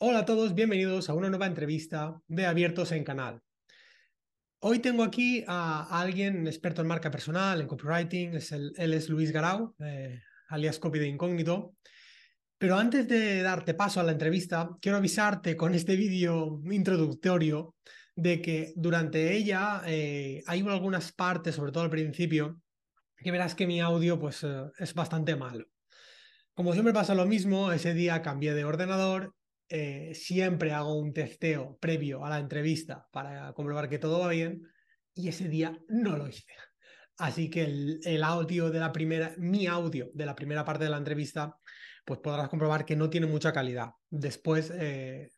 Hola a todos, bienvenidos a una nueva entrevista de Abiertos en Canal. Hoy tengo aquí a, alguien experto en marca personal, en copywriting, es él es Luis Garau, eh, alias Copy de Incógnito. Pero antes de darte paso a la entrevista, quiero avisarte con este vídeo introductorio de que durante ella eh, hay algunas partes, sobre todo al principio, que verás que mi audio pues, eh, es bastante malo. Como siempre pasa lo mismo, ese día cambié de ordenador, eh, siempre hago un testeo previo a la entrevista para comprobar que todo va bien y ese día no lo hice. Así que el, audio de la primera, mi audio de la primera parte de la entrevista, pues podrás comprobar que no tiene mucha calidad. Después eh,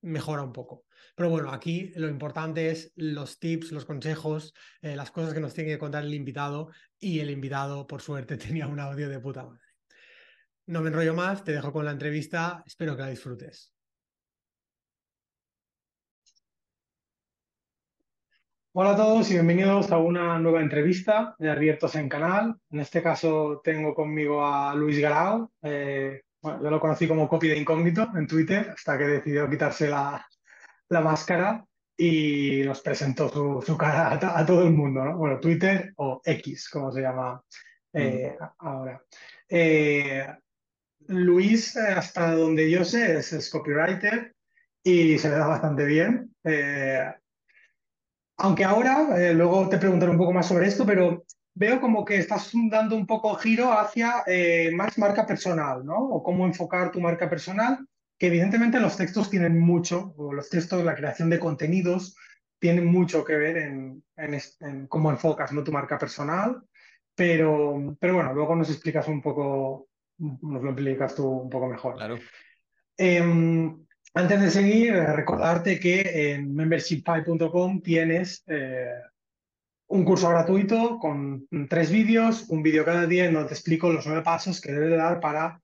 mejora un poco. Pero bueno, aquí lo importante es los tips, los consejos, eh, las cosas que nos tiene que contar el invitado y el invitado, por suerte, tenía un audio de puta madre. No me enrollo más, te dejo con la entrevista, espero que la disfrutes. Hola a todos y bienvenidos a una nueva entrevista de Abiertos en Canal. En este caso tengo conmigo a Luis Garao. Eh, bueno, yo lo conocí como copy de incógnito en Twitter hasta que decidió quitarse la, máscara y nos presentó su, cara a, todo el mundo, ¿no? Bueno, Twitter o X, como se llama eh, mm. ahora. Eh, Luis, eh, hasta donde yo sé, es, copywriter y se le da bastante bien. Eh, aunque ahora, eh, luego te preguntaré un poco más sobre esto, pero veo como que estás dando un poco giro hacia más marca personal, ¿no? O cómo enfocar tu marca personal, que evidentemente los textos tienen mucho, o los textos, la creación de contenidos, tienen mucho que ver en, en cómo enfocas ¿no? tu marca personal. Pero, pero bueno, luego nos explicas un poco nos lo explicas tú un poco mejor. Claro. Em, antes de seguir, eh, recordarte que en membership5.com tienes eh, un curso gratuito con tres vídeos, un vídeo cada día en donde te explico los nueve pasos que debes dar para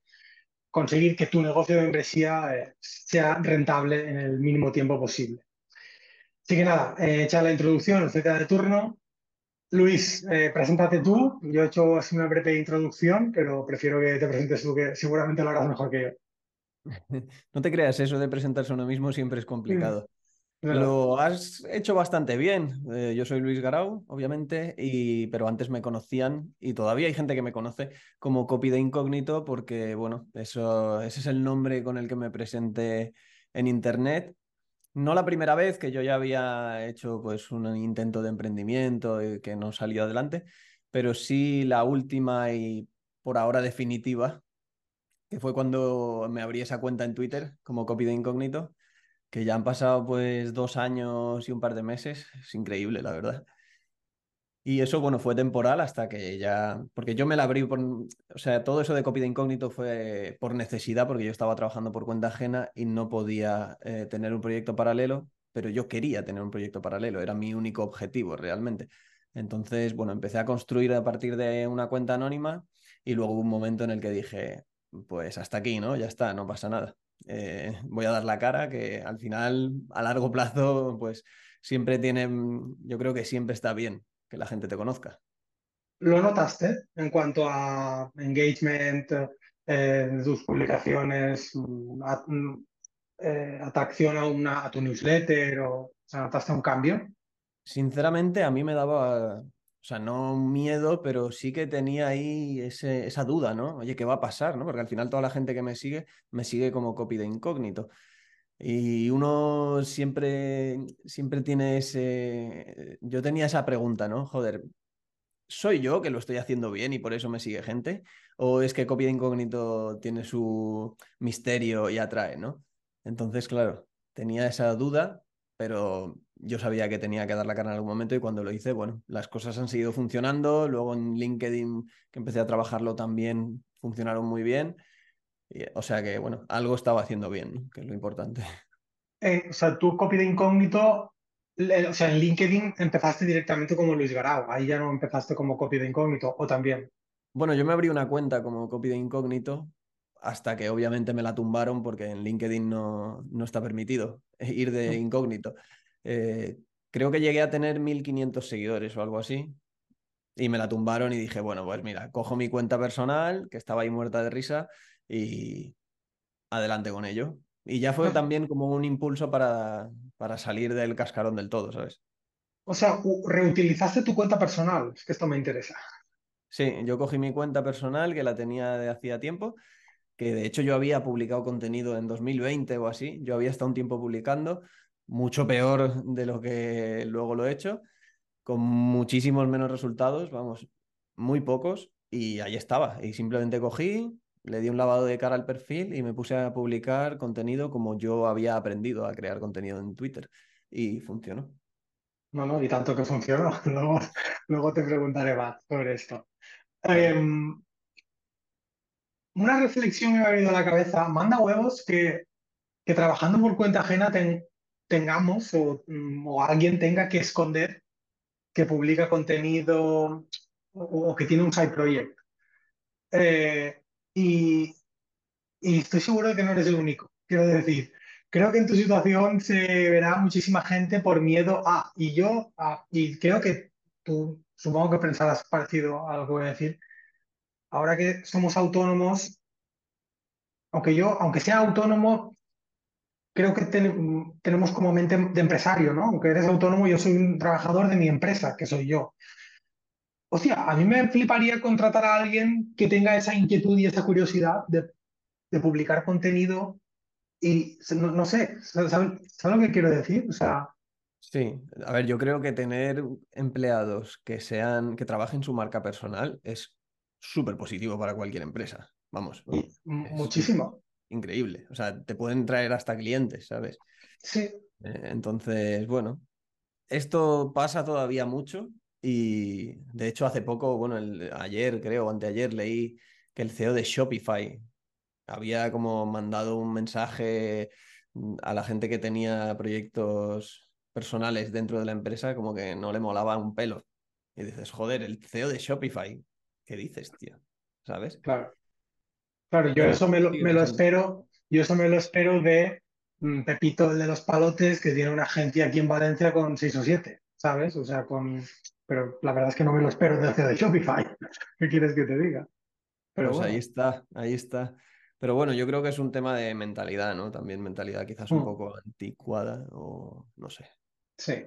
conseguir que tu negocio de membresía eh, sea rentable en el mínimo tiempo posible. Así que nada, echa la introducción, etcétera, de turno Luis, eh, preséntate tú. Yo he hecho así una breve introducción, pero prefiero que te presentes tú, que seguramente lo harás mejor que yo. No te creas, eso de presentarse a uno mismo siempre es complicado. Mm, lo has hecho bastante bien. Eh, yo soy Luis Garau, obviamente, y, pero antes me conocían y todavía hay gente que me conoce como copy de incógnito porque, bueno, eso, ese es el nombre con el que me presenté en Internet no la primera vez que yo ya había hecho pues un intento de emprendimiento y que no salió adelante, pero sí la última y por ahora definitiva, que fue cuando me abrí esa cuenta en Twitter como copy de incógnito, que ya han pasado pues dos años y un par de meses, es increíble la verdad. Y eso, bueno, fue temporal hasta que ya, porque yo me la abrí por, o sea, todo eso de copia de incógnito fue por necesidad, porque yo estaba trabajando por cuenta ajena y no podía eh, tener un proyecto paralelo, pero yo quería tener un proyecto paralelo, era mi único objetivo realmente. Entonces, bueno, empecé a construir a partir de una cuenta anónima y luego hubo un momento en el que dije, pues hasta aquí, ¿no? Ya está, no pasa nada. Eh, voy a dar la cara, que al final, a largo plazo, pues siempre tiene, yo creo que siempre está bien que la gente te conozca. ¿Lo notaste en cuanto a engagement eh, tus publicaciones, mm, mm, eh, atracción a, una, a tu newsletter o, notaste un cambio? Sinceramente, a mí me daba, o sea, no miedo, pero sí que tenía ahí ese, esa duda, ¿no? Oye, ¿qué va a pasar? ¿no? Porque al final toda la gente que me sigue, me sigue como copy de incógnito. Y uno siempre, siempre tiene ese... Yo tenía esa pregunta, ¿no? Joder, ¿soy yo que lo estoy haciendo bien y por eso me sigue gente? ¿O es que Copia Incógnito tiene su misterio y atrae, ¿no? Entonces, claro, tenía esa duda, pero yo sabía que tenía que dar la cara en algún momento y cuando lo hice, bueno, las cosas han seguido funcionando. Luego en LinkedIn, que empecé a trabajarlo también, funcionaron muy bien o sea que, bueno, algo estaba haciendo bien, que es lo importante. Eh, o sea, tú copy de incógnito, o sea, en LinkedIn empezaste directamente como Luis Garao, ahí ya no empezaste como copy de incógnito, o también. Bueno, yo me abrí una cuenta como copy de incógnito hasta que obviamente me la tumbaron porque en LinkedIn no, no está permitido ir de mm. incógnito. Eh, creo que llegué a tener 1500 seguidores o algo así. Y me la tumbaron y dije, bueno, pues mira, cojo mi cuenta personal, que estaba ahí muerta de risa, y adelante con ello. Y ya fue también como un impulso para, para salir del cascarón del todo, ¿sabes? O sea, reutilizaste tu cuenta personal, es que esto me interesa. Sí, yo cogí mi cuenta personal que la tenía de hacía tiempo, que de hecho yo había publicado contenido en 2020 o así, yo había estado un tiempo publicando, mucho peor de lo que luego lo he hecho, con muchísimos menos resultados, vamos, muy pocos, y ahí estaba. Y simplemente cogí, le di un lavado de cara al perfil y me puse a publicar contenido como yo había aprendido a crear contenido en Twitter. Y funcionó. No, no, y tanto que funcionó. Luego, luego te preguntaré más sobre esto. Em, una reflexión me ha venido a la cabeza. Manda huevos que, que trabajando por cuenta ajena tengamos mm, o, alguien tenga que esconder que publica contenido o, que tiene un side project. Eh, y, estoy seguro de que no eres el único. Quiero decir, creo que en tu situación se verá muchísima gente por miedo a, y yo, y creo que tú supongo que pensarás parecido a lo que voy a decir. Ahora que somos autónomos, aunque yo, aunque sea autónomo, creo que tenemos como mente de empresario, ¿no? Aunque eres autónomo, yo soy un trabajador de mi empresa, que soy yo. O sea, a mí me fliparía contratar a alguien que tenga esa inquietud y esa curiosidad de, publicar contenido y no, sé, ¿sabes, lo que quiero decir? O sea... Sí, a ver, yo creo que tener empleados que sean, que trabajen su marca personal es súper positivo para cualquier empresa. Vamos. muchísimo. Increíble. O sea, te pueden traer hasta clientes, ¿sabes? Sí. Eh, entonces, bueno, esto pasa todavía mucho y de hecho, hace poco, bueno, ayer creo, o anteayer, leí que el CEO de Shopify había como mandado un mensaje mm, a la gente que tenía proyectos personales dentro de la empresa, como que no le molaba un pelo. Y dices, joder, el CEO de Shopify, ¿qué dices, tío? ¿Sabes? Claro. Claro, yo eso me lo, me lo espero, yo eso me lo espero de mm, Pepito, el de los palotes, que tiene una agencia aquí en Valencia con seis o siete, ¿sabes? O sea, con pero la verdad es que no me lo espero de hacer de Shopify. ¿Qué quieres que te diga? Pero pues ahí está, ahí está. Pero bueno, yo creo que es un tema de mentalidad, ¿no? También mentalidad quizás un mm. poco anticuada o no sé. Sí.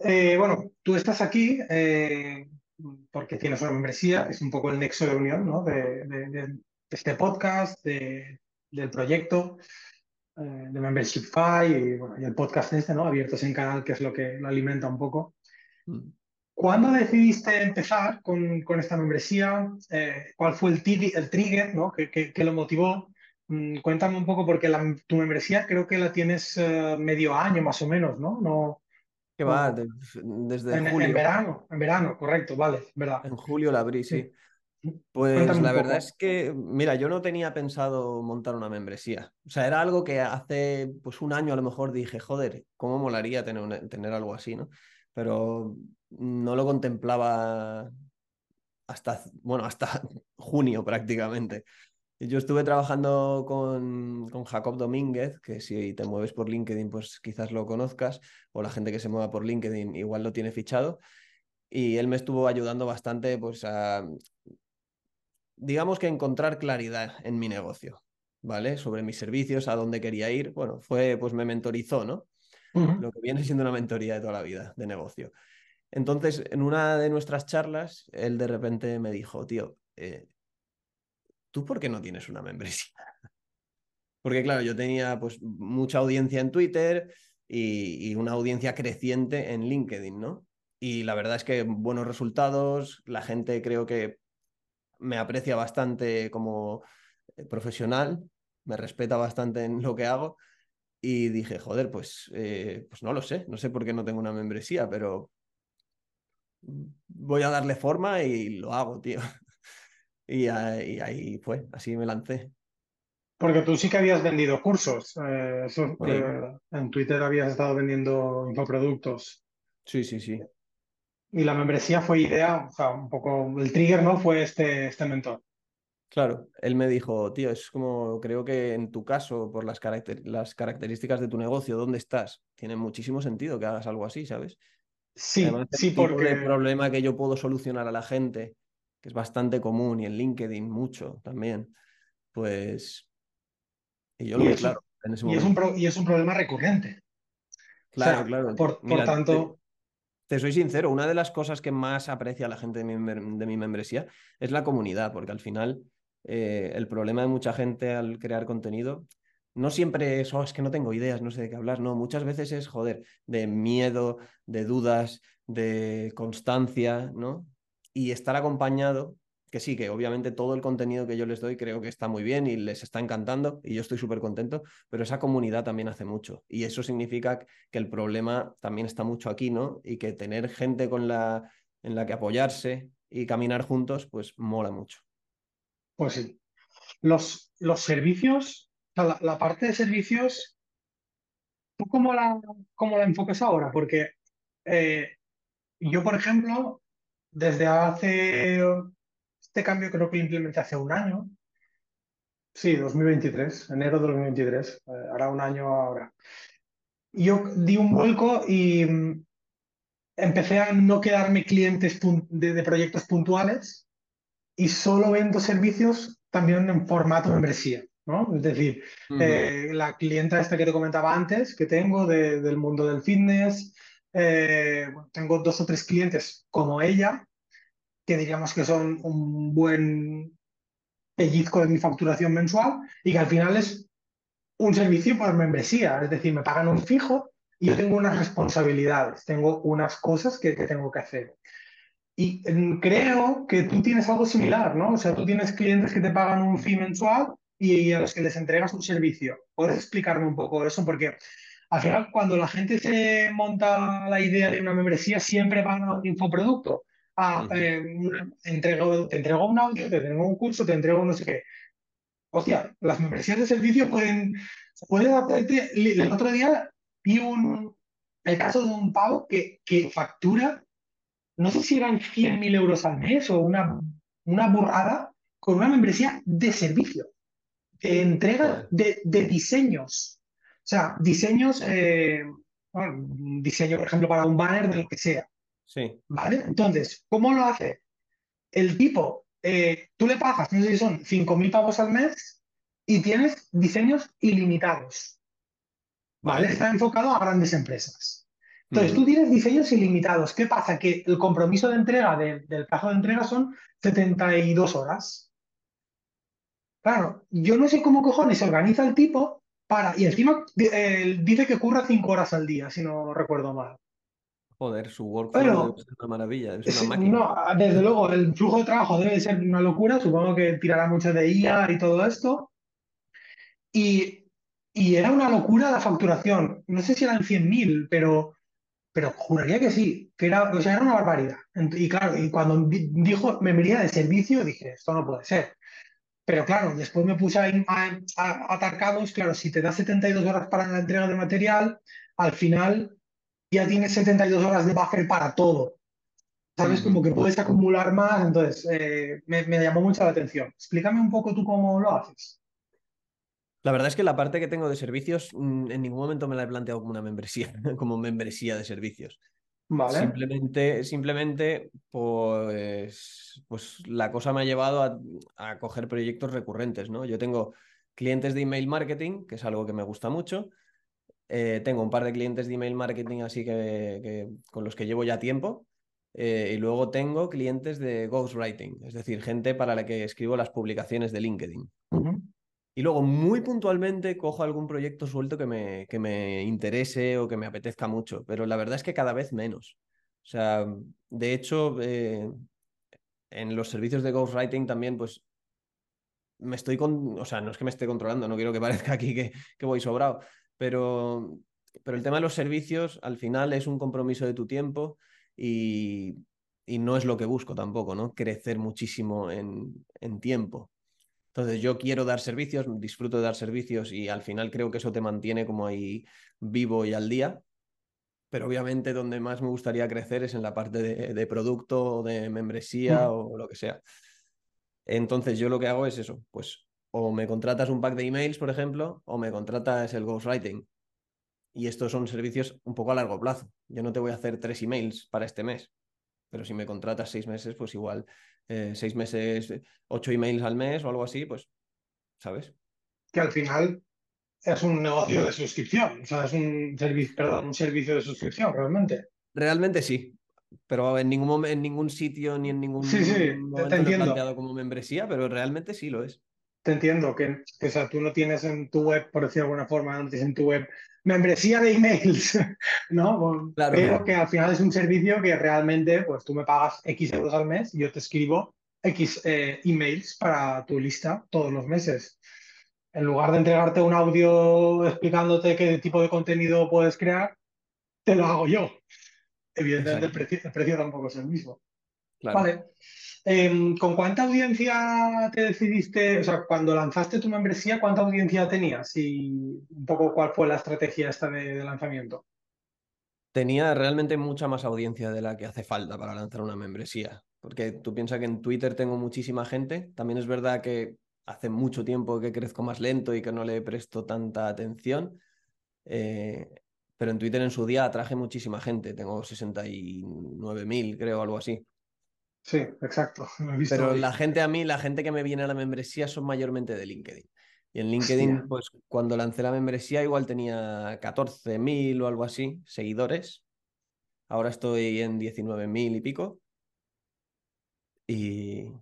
Eh, bueno, tú estás aquí eh, porque tienes una membresía, es un poco el nexo de unión ¿no? de, este podcast, del proyecto eh, de Membershipify y, bueno, y el podcast este, ¿no? Abiertos en canal, que es lo que lo alimenta un poco. Mm. ¿Cuándo decidiste empezar con, con esta membresía? Eh, ¿Cuál fue el, el trigger ¿no? que, lo motivó? Mm, cuéntame un poco, porque tu membresía creo que la tienes eh, medio año más o menos, ¿no? no que va, desde en, julio. En verano, en verano, correcto, vale, verdad. En julio la abrí, sí. Pues la verdad es que, mira, yo no tenía pensado montar una membresía. O sea, era algo que hace pues un año a lo mejor dije, joder, ¿cómo molaría tener, tener algo así, ¿no? Pero no lo contemplaba hasta, bueno, hasta junio prácticamente. Yo estuve trabajando con, con, Jacob Domínguez, que si te mueves por LinkedIn, pues quizás lo conozcas, o la gente que se mueva por LinkedIn igual lo tiene fichado. Y él me estuvo ayudando bastante, pues a, digamos que encontrar claridad en mi negocio, ¿vale? Sobre mis servicios, a dónde quería ir. Bueno, fue, pues me mentorizó, ¿no? Lo que viene siendo una mentoría de toda la vida de negocio. Entonces, en una de nuestras charlas, él de repente me dijo, tío, eh, ¿tú por qué no tienes una membresía? Porque claro, yo tenía pues mucha audiencia en Twitter y, una audiencia creciente en LinkedIn, ¿no? Y la verdad es que buenos resultados, la gente creo que me aprecia bastante como eh, profesional, me respeta bastante en lo que hago y dije, joder, pues, eh, pues no lo sé, no sé por qué no tengo una membresía, pero voy a darle forma y lo hago, tío. Y ahí, fue, así me lancé. Porque tú sí que habías vendido cursos. Eh, eh, en Twitter habías estado vendiendo infoproductos. Sí, sí, sí. Y la membresía fue idea, o sea, un poco el trigger, ¿no? Fue este, este mentor. Claro, él me dijo, tío, es como, creo que en tu caso, por las, las características de tu negocio, ¿dónde estás? Tiene muchísimo sentido que hagas algo así, ¿sabes? Sí, sí, porque... el problema que yo puedo solucionar a la gente, que es bastante común y en LinkedIn mucho también, pues... Y yo lo y, eso, claro. y, es un y es un problema recurrente. Claro, claro. Por, tanto... Te, soy sincero, una de las cosas que más aprecia la gente de mi, membresía es la comunidad, porque al final eh, el problema de mucha gente al crear contenido no siempre es, oh, es que no tengo ideas, no sé de qué hablar, no, muchas veces es, joder, de miedo, de dudas, de constancia, ¿no? Y estar acompañado que sí, que obviamente todo el contenido que yo les doy creo que está muy bien y les está encantando y yo estoy súper contento, pero esa comunidad también hace mucho y eso significa que el problema también está mucho aquí, ¿no? Y que tener gente con la, en la que apoyarse y caminar juntos, pues mola mucho. Pues sí. Los, los servicios, la, parte de servicios, ¿tú cómo la, cómo la enfocas ahora? Porque eh, yo, por ejemplo, desde hace este cambio creo que lo implementé hace un año. Sí, 2023, enero de 2023, eh, hará un año ahora. Yo di un vuelco y mm, empecé a no quedarme clientes de, proyectos puntuales y solo vendo servicios también en formato membresía. ¿No? Es decir, eh, la clienta esta que te comentaba antes, que tengo del mundo del fitness, eh, tengo dos o tres clientes como ella, que diríamos que son un buen pellizco de mi facturación mensual y que al final es un servicio por membresía, es decir, me pagan un fijo y yo tengo unas responsabilidades, tengo unas cosas que, tengo que hacer. Y mm, creo que tú tienes algo similar, ¿no? O sea, tú tienes clientes que te pagan un fee mensual y a los que les entregas un servicio. ¿Puedes explicarme un poco eso? Porque al final, cuando la gente se monta la idea de una membresía, siempre van a un infoproducto ah, eh, entrego, te entrego un audio, te entrego un curso, te entrego no sé qué. Hostia, las membresías de servicio pueden, pueden hacerte. El otro día vi un, el caso de un pavo que, que factura, no sé si eran 100.000 euros al mes o una, una burrada, con una membresía de servicio, entrega de, de diseños. O sea, diseños, eh, bueno, diseño, por ejemplo, para un banner de lo que sea. Sí. ¿Vale? Entonces, ¿cómo lo hace? El tipo, eh, tú le pagas, no sé si son 5.000 pavos al mes y tienes diseños ilimitados. ¿Vale? Está enfocado a grandes empresas. Entonces, tú tienes diseños ilimitados. ¿Qué pasa? Que el compromiso de entrega del plazo de entrega son 72 horas. Claro, yo no sé cómo cojones se organiza el tipo para. Y encima eh, dice que curra 5 horas al día, si no recuerdo mal. Joder, su workflow es una maravilla, es una máquina. No, desde luego, el flujo de trabajo debe ser una locura, supongo que tirará mucho de IA y todo esto. Y, y era una locura la facturación. No sé si eran 100.000, pero, pero juraría que sí, que era, o sea, era una barbaridad. Y claro, y cuando dijo membresía de servicio, dije, esto no puede ser. Pero claro, después me puse a, a, a, claro, si te da 72 horas para la entrega de material, al final ya tienes 72 horas de buffer para todo. ¿Sabes? Como que puedes acumular más, entonces eh, me, llamó mucho la atención. Explícame un poco tú cómo lo haces. La verdad es que la parte que tengo de servicios mm, en ningún momento me la he planteado como una membresía, como membresía de servicios. Vale. Simplemente, simplemente pues, pues la cosa me ha llevado a, a coger proyectos recurrentes, ¿no? Yo tengo clientes de email marketing, que es algo que me gusta mucho, eh, tengo un par de clientes de email marketing así que, con los que llevo ya tiempo. Eh, y luego tengo clientes de ghostwriting, es decir, gente para la que escribo las publicaciones de LinkedIn. Y luego, muy puntualmente, cojo algún proyecto suelto que me, que me interese o que me apetezca mucho, pero la verdad es que cada vez menos. O sea, de hecho, eh, en los servicios de ghostwriting también, pues me estoy con, o sea, no es que me esté controlando, no quiero que parezca aquí que, que voy sobrado, pero, pero el tema de los servicios al final es un compromiso de tu tiempo y, no es lo que busco tampoco, ¿no? Crecer muchísimo en, tiempo. Entonces yo quiero dar servicios, disfruto de dar servicios y al final creo que eso te mantiene como ahí vivo y al día. Pero obviamente donde más me gustaría crecer es en la parte de, de producto, de membresía mm. o lo que sea. Entonces yo lo que hago es eso, pues o me contratas un pack de emails, por ejemplo, o me contratas el ghostwriting. Y estos son servicios un poco a largo plazo. Yo no te voy a hacer tres emails para este mes, pero si me contratas seis meses, pues igual eh, seis meses, ocho emails al mes o algo así, pues, ¿sabes? Que al final es un negocio de suscripción, o sea, es un servicio, perdón, un servicio de suscripción, realmente. Realmente sí, pero en ningún, en ningún sitio ni en ningún sí, sí, momento te entiendo. lo he planteado como membresía, pero realmente sí lo es. Te entiendo que, que, o sea, tú no tienes en tu web, por decirlo de alguna forma, no tienes en tu web membresía de emails, ¿no? Claro, pero claro. que al final es un servicio que realmente, pues tú me pagas X euros al mes y yo te escribo X eh, emails para tu lista todos los meses. En lugar de entregarte un audio explicándote qué tipo de contenido puedes crear, te lo hago yo. Evidentemente el precio, el precio, tampoco es el mismo. Claro. Vale. Eh, ¿Con cuánta audiencia te decidiste, o sea, cuando lanzaste tu membresía, cuánta audiencia tenías y un poco cuál fue la estrategia esta de, de, lanzamiento? Tenía realmente mucha más audiencia de la que hace falta para lanzar una membresía, porque tú piensas que en Twitter tengo muchísima gente, también es verdad que hace mucho tiempo que crezco más lento y que no le presto tanta atención, eh, pero en Twitter en su día atraje muchísima gente, tengo 69.000 creo, algo así. Sí, exacto. Pero la gente a mí, la gente que me viene a la membresía son mayormente de LinkedIn. Y en LinkedIn, Hostia. pues cuando lancé la membresía igual tenía 14.000 o algo así seguidores. Ahora estoy en 19.000 y pico. Y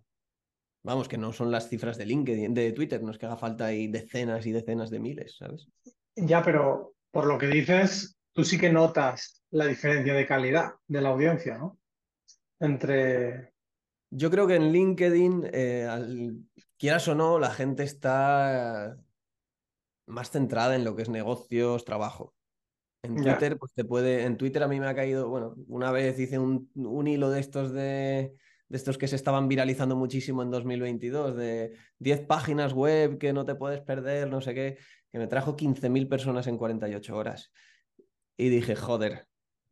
vamos, que no son las cifras de LinkedIn, de Twitter, no es que haga falta ahí decenas y decenas de miles, ¿sabes? Ya, pero por lo que dices, tú sí que notas la diferencia de calidad de la audiencia, ¿no? Entre... Yo creo que en LinkedIn, eh, al, quieras o no, la gente está más centrada en lo que es negocios, trabajo. En Twitter, yeah. pues te puede. En Twitter a mí me ha caído. Bueno, una vez hice un, un hilo de estos de, de, estos que se estaban viralizando muchísimo en 2022, de 10 páginas web que no te puedes perder, no sé qué, que me trajo 15.000 personas en 48 horas. Y dije, joder,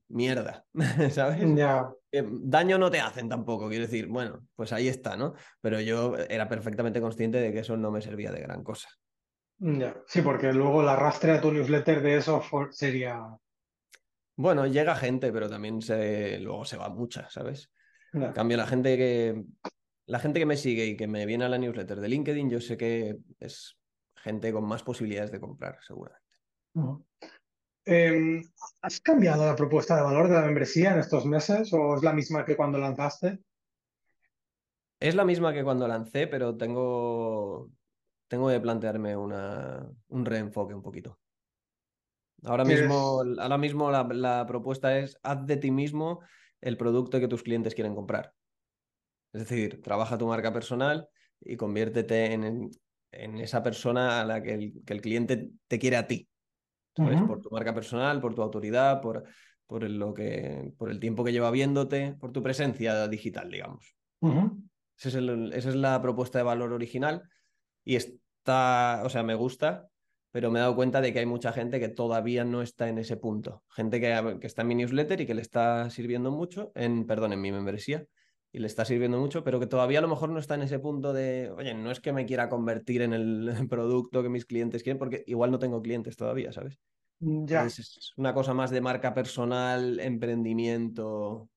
mierda, ¿sabes? Yeah. Daño no te hacen tampoco, quiero decir, bueno, pues ahí está, ¿no? Pero yo era perfectamente consciente de que eso no me servía de gran cosa. Sí, porque luego el arrastre a tu newsletter de eso sería... Bueno, llega gente, pero también se... luego se va mucha, ¿sabes? En cambio, la gente que... La gente que me sigue y que me viene a la newsletter de LinkedIn, yo sé que es gente con más posibilidades de comprar, seguramente. Uh -huh. Eh, ¿Has cambiado la propuesta de valor de la membresía en estos meses o es la misma que cuando lanzaste? Es la misma que cuando lancé, pero tengo, tengo que plantearme una, un reenfoque un poquito. Ahora mismo, ahora mismo la, la, propuesta es haz de ti mismo el producto que tus clientes quieren comprar. Es decir, trabaja tu marca personal y conviértete en, en, en esa persona a la que el, que el cliente te quiere a ti. ¿Sabes? Uh -huh. Por tu marca personal, por tu autoridad, por, por, el, lo que, por el tiempo que lleva viéndote, por tu presencia digital, digamos. Uh -huh. Ese es el, esa es la propuesta de valor original y está, o sea, me gusta, pero me he dado cuenta de que hay mucha gente que todavía no está en ese punto. Gente que, que está en mi newsletter y que le está sirviendo mucho, en, perdón, en mi membresía, y le está sirviendo mucho, pero que todavía a lo mejor no está en ese punto de, oye, no es que me quiera convertir en el producto que mis clientes quieren, porque igual no tengo clientes todavía, ¿sabes? Ya. Entonces, es una cosa más de marca personal, emprendimiento,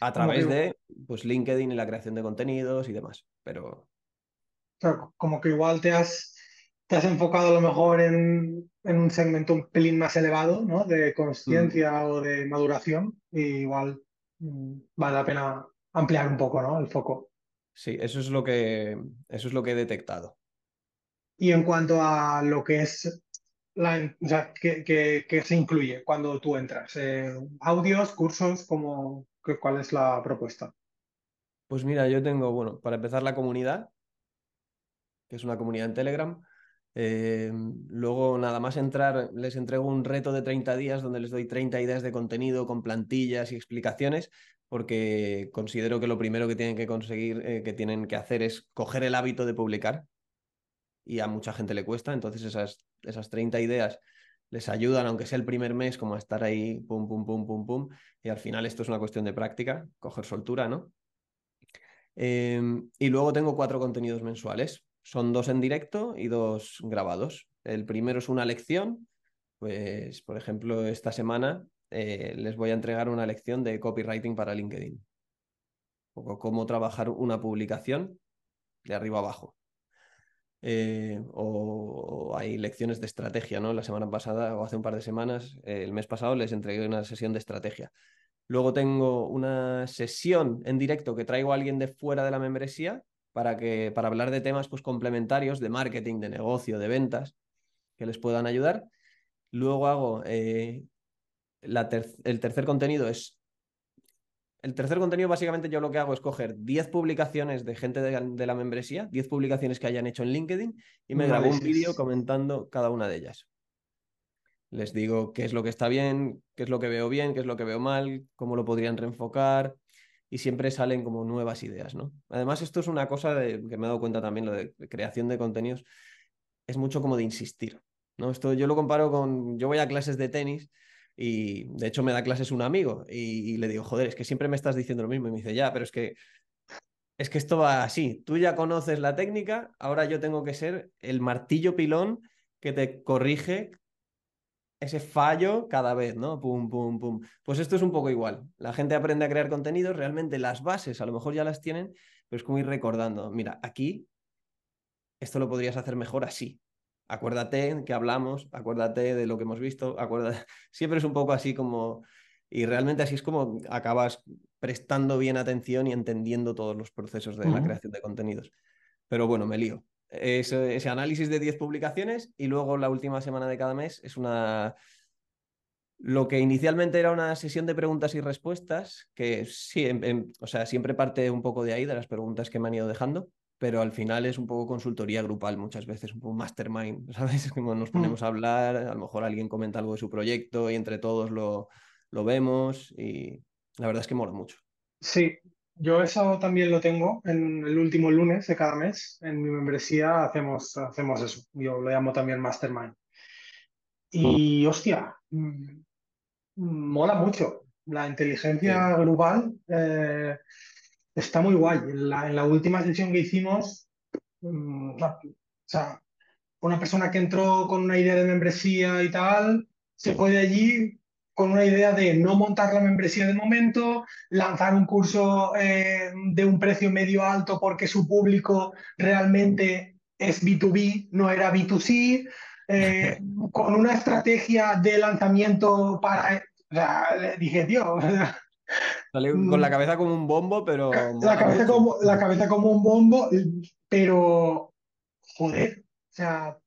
a través de pues, LinkedIn y la creación de contenidos y demás. Pero. O sea, como que igual te has, te has enfocado a lo mejor en, en un segmento un pelín más elevado, ¿no? De conciencia mm. o de maduración, y igual mm, vale la pena ampliar un poco, ¿no? El foco. Sí, eso es lo que, eso es lo que he detectado. Y en cuanto a lo que es la, o sea, ¿qué, qué, qué se incluye cuando tú entras? Eh, ¿Audios, cursos? Como, ¿Cuál es la propuesta? Pues mira, yo tengo, bueno, para empezar la comunidad, que es una comunidad en Telegram. Eh, luego, nada más entrar, les entrego un reto de 30 días donde les doy 30 ideas de contenido con plantillas y explicaciones, porque considero que lo primero que tienen que conseguir, eh, que tienen que hacer es coger el hábito de publicar. Y a mucha gente le cuesta, entonces esas, esas 30 ideas les ayudan, aunque sea el primer mes, como a estar ahí, pum, pum, pum, pum, pum. Y al final esto es una cuestión de práctica, coger soltura, ¿no? Eh, y luego tengo cuatro contenidos mensuales. Son dos en directo y dos grabados. El primero es una lección. Pues, por ejemplo, esta semana eh, les voy a entregar una lección de copywriting para LinkedIn. O cómo trabajar una publicación de arriba abajo. eh, o, hay lecciones de estrategia, ¿no? La semana pasada o hace un par de semanas, eh, el mes pasado, les entregué una sesión de estrategia. Luego tengo una sesión en directo que traigo a alguien de fuera de la membresía para, que, para hablar de temas pues, complementarios de marketing, de negocio, de ventas, que les puedan ayudar. Luego hago el tercer contenido es el tercer contenido, básicamente, yo lo que hago es coger 10 publicaciones de gente de, la membresía, 10 publicaciones que hayan hecho en LinkedIn, y me grabo un vídeo comentando cada una de ellas. Les digo qué es lo que está bien, qué es lo que veo bien, qué es lo que veo mal, cómo lo podrían reenfocar, y siempre salen como nuevas ideas, ¿no? Además, esto es una cosa que me he dado cuenta también, lo de creación de contenidos, es mucho como de insistir, ¿no? Esto yo lo comparo con, yo voy a clases de tenis y de hecho me da clases un amigo y, le digo, joder, es que siempre me estás diciendo lo mismo. Y me dice, ya, pero es que es que esto va así. Tú ya conoces la técnica, ahora yo tengo que ser el martillo pilón que te corrige ese fallo cada vez, ¿no? Pum, pum, pum. Pues esto es un poco igual. La gente aprende a crear contenidos, realmente las bases a lo mejor ya las tienen, pero es como ir recordando, mira, aquí esto lo podrías hacer mejor así acuérdate que hablamos, acuérdate de lo que hemos visto, acuérdate. Siempre es un poco así como... Y realmente así es como acabas prestando bien atención y entendiendo todos los procesos de la creación de contenidos. Pero bueno, me lío. Ese, ese análisis de 10 publicaciones y luego la última semana de cada mes es una... Lo que inicialmente era una sesión de preguntas y respuestas, que sí, o sea, siempre parte un poco de ahí, de las preguntas que me han ido dejando, pero al final es un poco consultoría grupal muchas veces, un poco mastermind, ¿sabes? Como nos mm. ponemos a hablar, a lo mejor alguien comenta algo de su proyecto y entre todos lo, lo vemos y la verdad es que mola mucho. Sí, yo eso también lo tengo en el último lunes de cada mes. En mi membresía hacemos, hacemos eso. Yo lo llamo también Mastermind. Y hostia, mm, mola mucho. La inteligencia grupal eh, está muy guay. En la, última sesión que hicimos, mm, o sea, una persona que entró con una idea de membresía y tal, se fue de allí con una idea de no montar la membresía de momento, lanzar un curso eh, de un precio medio alto porque su público realmente es B2B, no era B2C, eh, con una estrategia de lanzamiento para... O sea, dije, tío, con la mm. cabeza como un bombo, pero. La cabeza, como, la cabeza como un bombo, pero. Joder. O sea,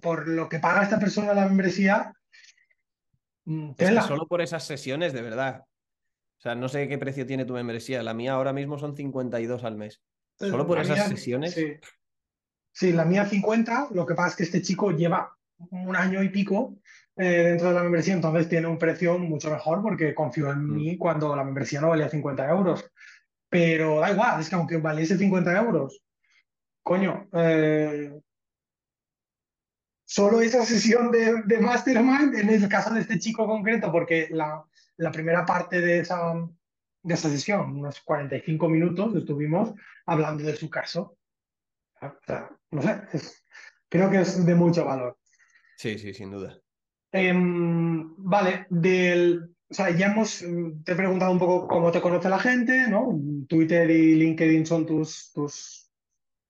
por, lo que paga esta persona la membresía. Mm, es solo por esas sesiones, de verdad. O sea, no sé qué precio tiene tu membresía. La mía ahora mismo son 52 al mes. Eh, solo por esas sesiones. Sí. sí, la mía 50. Lo que pasa es que este chico lleva un año y pico eh, dentro de la membresía, entonces tiene un precio mucho mejor porque confío en mm. mí cuando la membresía no valía 50 euros. Pero da igual, es que aunque valiese 50 euros, coño, eh, solo esa sesión de, de, Mastermind, en el caso de este chico concreto, porque la, la primera parte de esa, de esa sesión, unos 45 minutos, estuvimos hablando de su caso. O sea, no sé, creo que es de mucho valor. Sí, sí, sin duda. Em, vale, del, o sea, ya hemos, te he preguntado un poco cómo te conoce la gente, ¿no? Twitter y LinkedIn son tus, tus,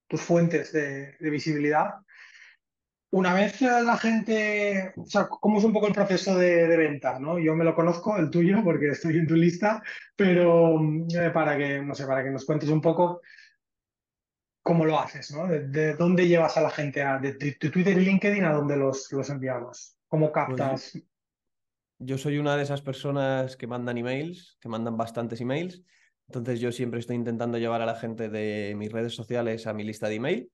tus fuentes de, visibilidad. Una vez la gente, o sea, ¿cómo es un poco el proceso de, venta? ¿no? Yo me lo conozco, el tuyo, porque estoy en tu lista, pero eh, para que, no sé, para que nos cuentes un poco cómo lo haces, ¿no? De, dónde llevas a la gente, a, de, Twitter y LinkedIn a dónde los, los enviamos. ¿Cómo pues captas? yo soy una de esas personas que mandan emails, que mandan bastantes emails. Entonces yo siempre estoy intentando llevar a la gente de mis redes sociales a mi lista de email,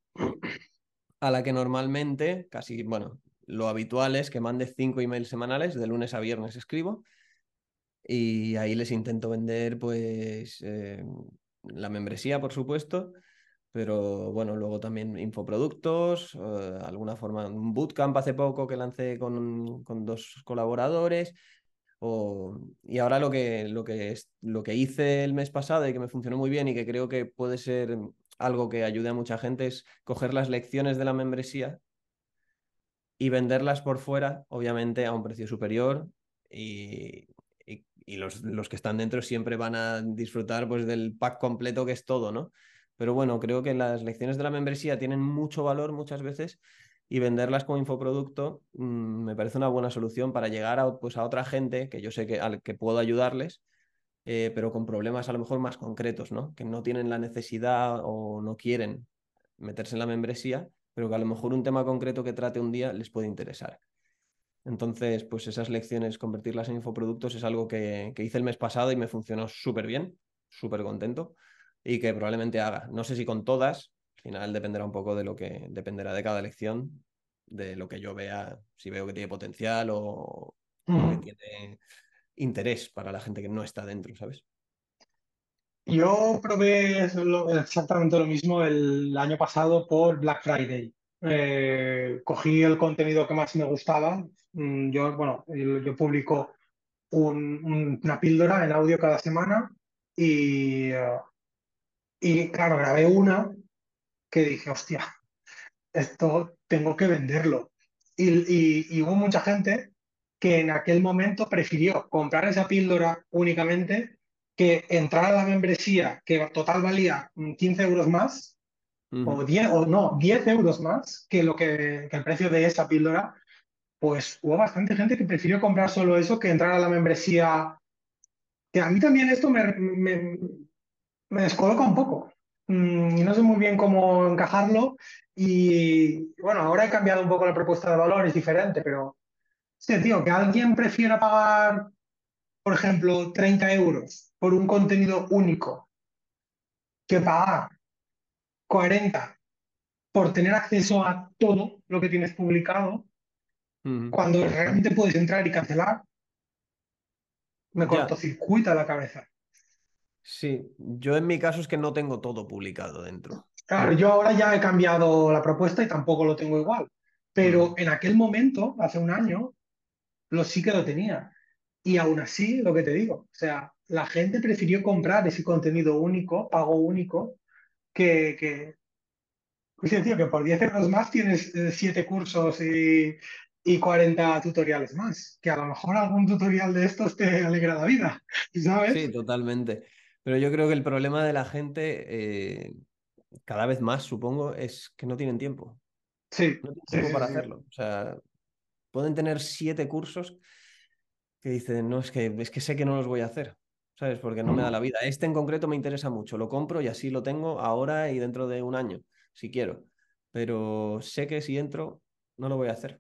a la que normalmente, casi, bueno, lo habitual es que mande cinco emails semanales, de lunes a viernes escribo, y ahí les intento vender pues eh, la membresía, por supuesto, pero bueno, luego también infoproductos, eh, alguna forma, un bootcamp hace poco que lancé con, con dos colaboradores. O, y ahora lo que, lo, que es, lo que hice el mes pasado y que me funcionó muy bien y que creo que puede ser algo que ayude a mucha gente es coger las lecciones de la membresía y venderlas por fuera, obviamente a un precio superior y, y, los, los, que están dentro siempre van a disfrutar pues, del pack completo que es todo, ¿no? Pero bueno, creo que las lecciones de la membresía tienen mucho valor muchas veces y venderlas como infoproducto mm, me parece una buena solución para llegar a, pues, a otra gente que yo sé que, al que puedo ayudarles, eh, pero con problemas a lo mejor más concretos, ¿no? Que no tienen la necesidad o no quieren meterse en la membresía, pero que a lo mejor un tema concreto que trate un día les puede interesar. Entonces, pues esas lecciones, convertirlas en infoproductos es algo que, que hice el mes pasado y me funcionó súper bien, súper contento y que probablemente haga. No sé si con todas, al final dependerá un poco de lo que dependerá de cada lección, de lo que yo vea, si veo que tiene potencial o, que tiene interés para la gente que no está dentro, ¿sabes? Yo probé exactamente lo mismo el año pasado por Black Friday. Eh, cogí el contenido que más me gustaba. Mm, yo, bueno, yo publico una píldora en audio cada semana y, eh, y claro, grabé una que dije, hostia, esto tengo que venderlo. Y, hubo mucha gente que en aquel momento prefirió comprar esa píldora únicamente que entrar a la membresía, que total valía 15 euros más, o, 10, o no, 10 euros más que, lo que, el precio de esa píldora, pues hubo bastante gente que prefirió comprar solo eso que entrar a la membresía. Que a mí también esto me, me, me descoloca un poco. Mm, y no sé muy bien cómo encajarlo. Y bueno, ahora he cambiado un poco la propuesta de valor, es diferente, pero sí, tío, que alguien prefiera pagar, por ejemplo, 30 euros por un contenido único que pagar 40 por tener acceso a todo lo que tienes publicado, cuando realmente puedes entrar y cancelar, me cortocircuita la cabeza. Sí, yo en mi caso es que no tengo todo publicado dentro. Claro, yo ahora ya he cambiado la propuesta y tampoco lo tengo igual. Pero en aquel momento, hace un año, lo sí que lo tenía. Y aún así, lo que te digo, o sea, la gente prefirió comprar ese contenido único, pago único, que, que, tío, que por 10 euros más tienes 7 eh, cursos y, y 40 tutoriales más. Que a lo mejor algún tutorial de estos te alegra la vida, ¿sabes? Sí, totalmente. Pero yo creo que el problema de la gente, eh, cada vez más, supongo, es que no tienen tiempo. Sí. No tienen tiempo para hacerlo. O sea, pueden tener siete cursos que dicen, no, es que, es que sé que no los voy a hacer. ¿Sabes? Porque no me da la vida. Este en concreto me interesa mucho. Lo compro y así lo tengo ahora y dentro de un año, si quiero. Pero sé que si entro, no lo voy a hacer.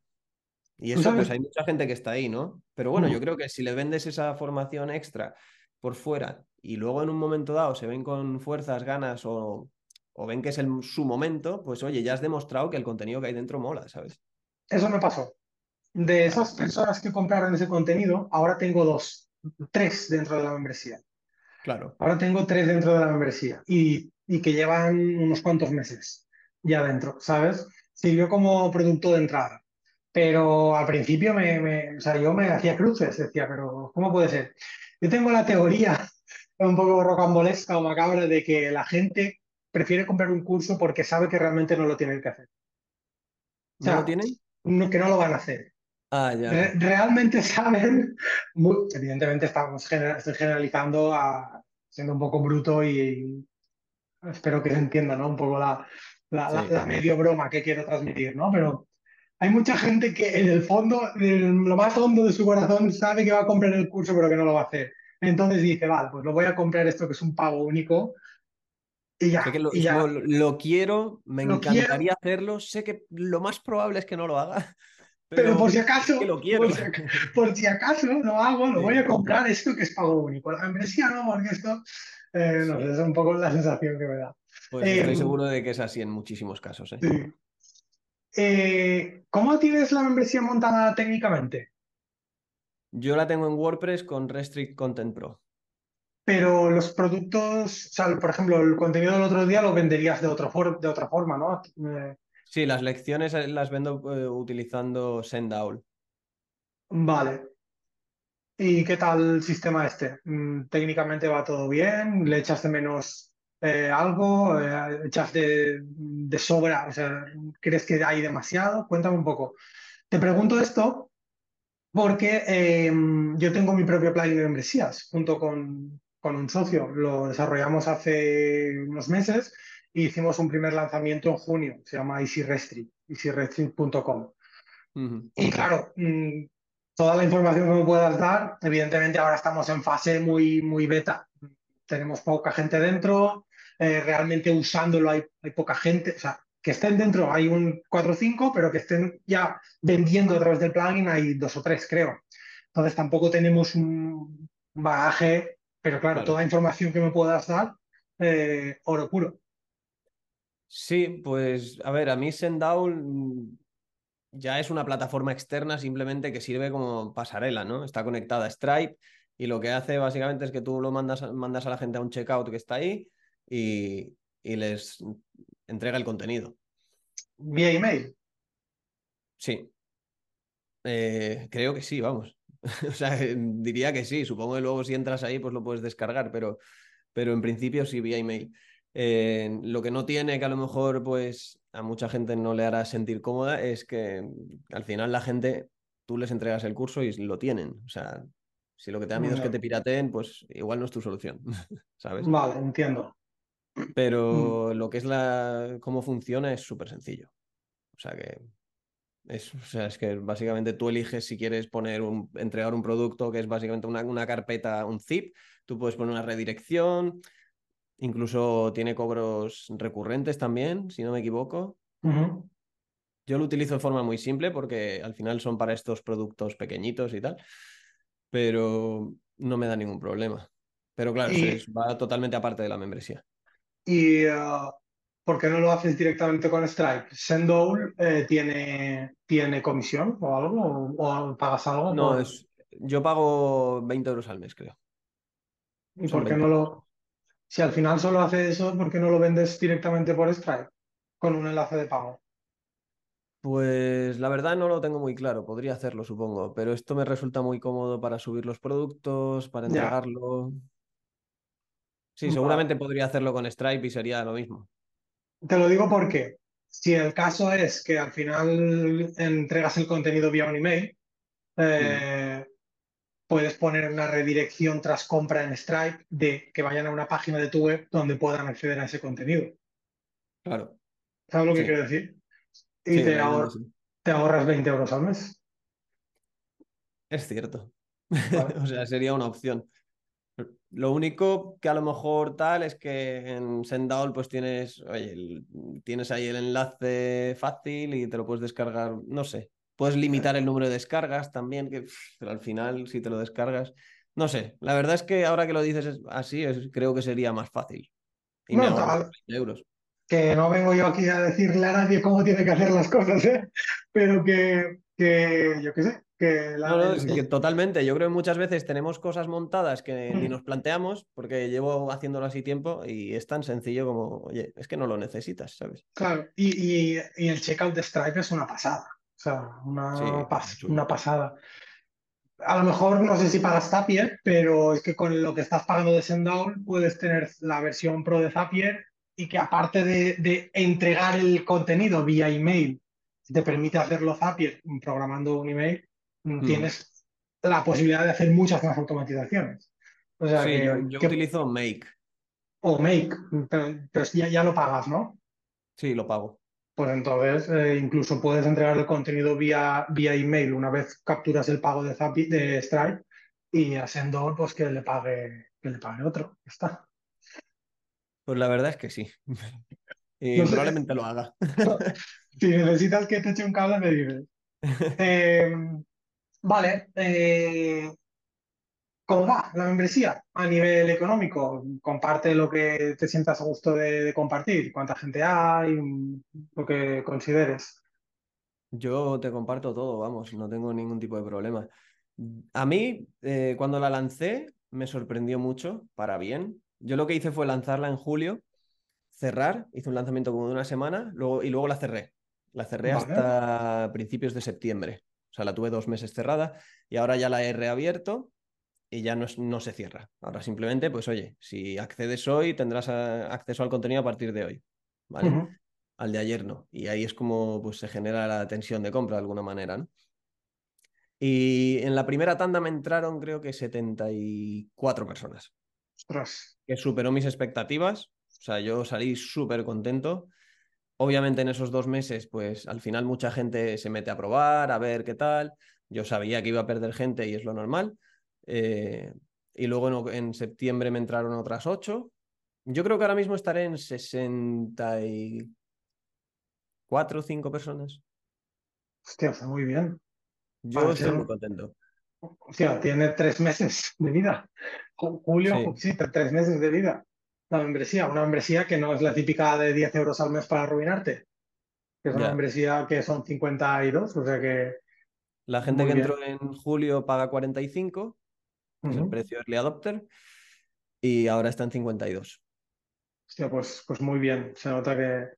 Y eso, pues hay mucha gente que está ahí, ¿no? Pero bueno, yo creo que si le vendes esa formación extra por fuera y luego en un momento dado se ven con fuerzas, ganas o, o ven que es el, su momento, pues oye, ya has demostrado que el contenido que hay dentro mola, ¿sabes? Eso me pasó. De esas personas que compraron ese contenido, ahora tengo dos, tres dentro de la membresía. Claro. Ahora tengo tres dentro de la membresía y, y que llevan unos cuantos meses ya dentro, ¿sabes? Sirvió como producto de entrada. Pero al principio me, me, o sea, yo me hacía cruces, decía, pero ¿cómo puede ser? Yo tengo la teoría un poco rocambolesca o macabra de que la gente prefiere comprar un curso porque sabe que realmente no lo tienen que hacer. ¿No lo tienen? que no lo van a hacer. Ah, ya. realmente saben, evidentemente estamos estoy generalizando, a, siendo un poco bruto y, espero que se entienda ¿no? un poco la, la, medio broma que quiero transmitir, ¿no? Pero hay mucha gente que en el fondo, en lo más hondo de su corazón, sabe que va a comprar el curso, pero que no lo va a hacer. Entonces dice, vale, pues lo voy a comprar esto que es un pago único. Y ya. lo, lo, quiero, me encantaría hacerlo. Sé que lo más probable es que no lo haga. Pero, por si acaso, Por, si, acaso lo hago, lo voy a comprar esto que es pago único. La membresía no, porque esto eh, no es un poco la sensación que me da. Pues estoy em, seguro de que es así en muchísimos casos. ¿eh? Eh, ¿Cómo tienes la membresía montada técnicamente? Yo la tengo en WordPress con Restrict Content Pro. Pero los productos, o sea, por ejemplo, el contenido del otro día lo venderías de, de otra forma, ¿no? Eh, sí, las lecciones las vendo utilizando Sendowl. Vale. ¿Y qué tal el sistema este? Mm, ¿Técnicamente va todo bien? ¿Le echas de menos eh, algo, eh, echas de, sobra, o sea, crees que hay demasiado, cuéntame un poco. Te pregunto esto porque em, yo tengo mi propio plugin de membresías junto con, con un socio, lo desarrollamos hace unos meses y hicimos un primer lanzamiento en junio, se llama EasyRestrict, easyrestrict.com. Y claro, mm, toda la información que me puedas dar, evidentemente ahora estamos en fase muy, muy beta. Tenemos poca gente dentro, eh, realmente usándolo hay, hay poca gente, o sea, que estén dentro hay un 4 o 5, pero que estén ya vendiendo a través del plugin hay dos o tres, creo. Entonces tampoco tenemos un bagaje, pero claro, toda información que me puedas dar, eh, oro puro. Sí, pues a ver, a mí Sendown ya es una plataforma externa simplemente que sirve como pasarela, ¿no? Está conectada a Stripe y lo que hace básicamente es que tú lo mandas, mandas a la gente a un checkout que está ahí y, y les entrega el contenido. ¿Vía email? Sí. Eh, creo que sí, vamos. o sea, diría que sí. Supongo que luego si entras ahí, pues lo puedes descargar, pero, pero en principio sí, vía email. Eh, lo que no tiene, que a lo mejor pues a mucha gente no le hará sentir cómoda, es que al final la gente, tú les entregas el curso y lo tienen. O sea, si lo que te da miedo es que te pirateen, pues igual no es tu solución, ¿sabes? Vale, entiendo. Pero lo que es la cómo funciona es súper sencillo. O sea que es, o sea, es que básicamente tú eliges si quieres poner un, entregar un producto que es básicamente una, una carpeta, un zip, tú puedes poner una redirección, incluso tiene cobros recurrentes también, si no me equivoco. Yo lo utilizo de forma muy simple porque al final son para estos productos pequeñitos y tal, pero no me da ningún problema. Pero claro, va totalmente aparte de la membresía. ¿Y uh, por qué no lo haces directamente con Stripe? ¿Sendowl eh, tiene, tiene comisión o algo? ¿O, pagas algo? No, es, yo pago 20 euros al mes, creo. ¿Y por qué no lo.? Si al final solo hace eso, ¿por qué no lo vendes directamente por Stripe? Con un enlace de pago. Pues la verdad no lo tengo muy claro, podría hacerlo supongo, pero esto me resulta muy cómodo para subir los productos, para entregarlo. Sí, seguramente podría hacerlo con Stripe y sería lo mismo. Te lo digo porque si el caso es que al final entregas el contenido vía un email, eh, puedes poner una redirección tras compra en Stripe de que vayan a una página de tu web donde puedan acceder a ese contenido. Claro. ¿Sabes lo que quiero decir? Y te, te, ahorras 20 euros al mes. Es cierto. o sea, sería una opción. Lo único que a lo mejor tal es que en Sendowl pues tienes, oye, tienes ahí el enlace fácil y te lo puedes descargar, no sé. Puedes limitar el número de descargas también, que pero al final si te lo descargas, no sé. La verdad es que ahora que lo dices así, creo que sería más fácil. Y no, me euros. Que no vengo yo aquí a decirle a nadie cómo tiene que hacer las cosas, ¿eh? pero que, que yo qué sé, que totalmente. Yo creo que muchas veces tenemos cosas montadas que ni mm. nos planteamos, porque llevo haciéndolo así tiempo y es tan sencillo como, oye, es que no lo necesitas, ¿sabes? Claro, y, el checkout de Stripe es una pasada. O sea, una, una pasada. A lo mejor no sé si pagas Zapier, pero es que con lo que estás pagando de Sendown puedes tener la versión pro de Zapier y que aparte de, de entregar el contenido vía email, te permite hacerlo Zapier programando un email, Mm. tienes la posibilidad de hacer muchas más automatizaciones. O sea, sí, yo, utilizo Make. O Make, pero, ya, ya, lo pagas, ¿no? Sí, lo pago. Pues entonces eh, incluso puedes entregar el contenido vía, vía email una vez capturas el pago de, Zapi, de Stripe y a Sendor pues que le pague, que le pague otro. está. Pues la verdad es que sí. y probablemente lo haga. si necesitas que te eche un cable, me dices. Eh, Vale, eh, ¿cómo va la membresía a nivel económico? Comparte lo que te sientas a gusto de, compartir, cuánta gente hay, lo que consideres. Yo te comparto todo, vamos, no tengo ningún tipo de problema. A mí, eh, cuando la lancé, me sorprendió mucho, para bien. Yo lo que hice fue lanzarla en julio, cerrar, hice un lanzamiento como de una semana luego, y luego la cerré. La cerré hasta principios de septiembre. O sea, la tuve dos meses cerrada y ahora ya la he reabierto y ya no, no se cierra. Ahora simplemente, pues oye, si accedes hoy, tendrás eh, acceso al contenido a partir de hoy. ¿Vale? Al de ayer no. Y ahí es como pues, se genera la tensión de compra de alguna manera. ¿no? Y en la primera tanda me entraron creo que 74 personas. Ostras. Que superó mis expectativas. O sea, yo salí súper contento. Obviamente en esos dos meses, pues al final mucha gente se mete a probar, a ver qué tal. Yo sabía que iba a perder gente y es lo normal. Eh, y luego en, septiembre me entraron otras ocho. Yo creo que ahora mismo estaré en 64 o 5 personas. Hostia, está muy bien. Yo estoy muy contento. Hostia, tiene tres meses de vida. Julio, sí. tres meses de vida. La membresía, una membresía que no es la típica de 10 euros al mes para arruinarte, que es una membresía que son 52, o sea que... La gente que entró en julio paga 45, es el precio early adopter, y ahora está en 52. Hostia, pues, pues muy bien, se nota que,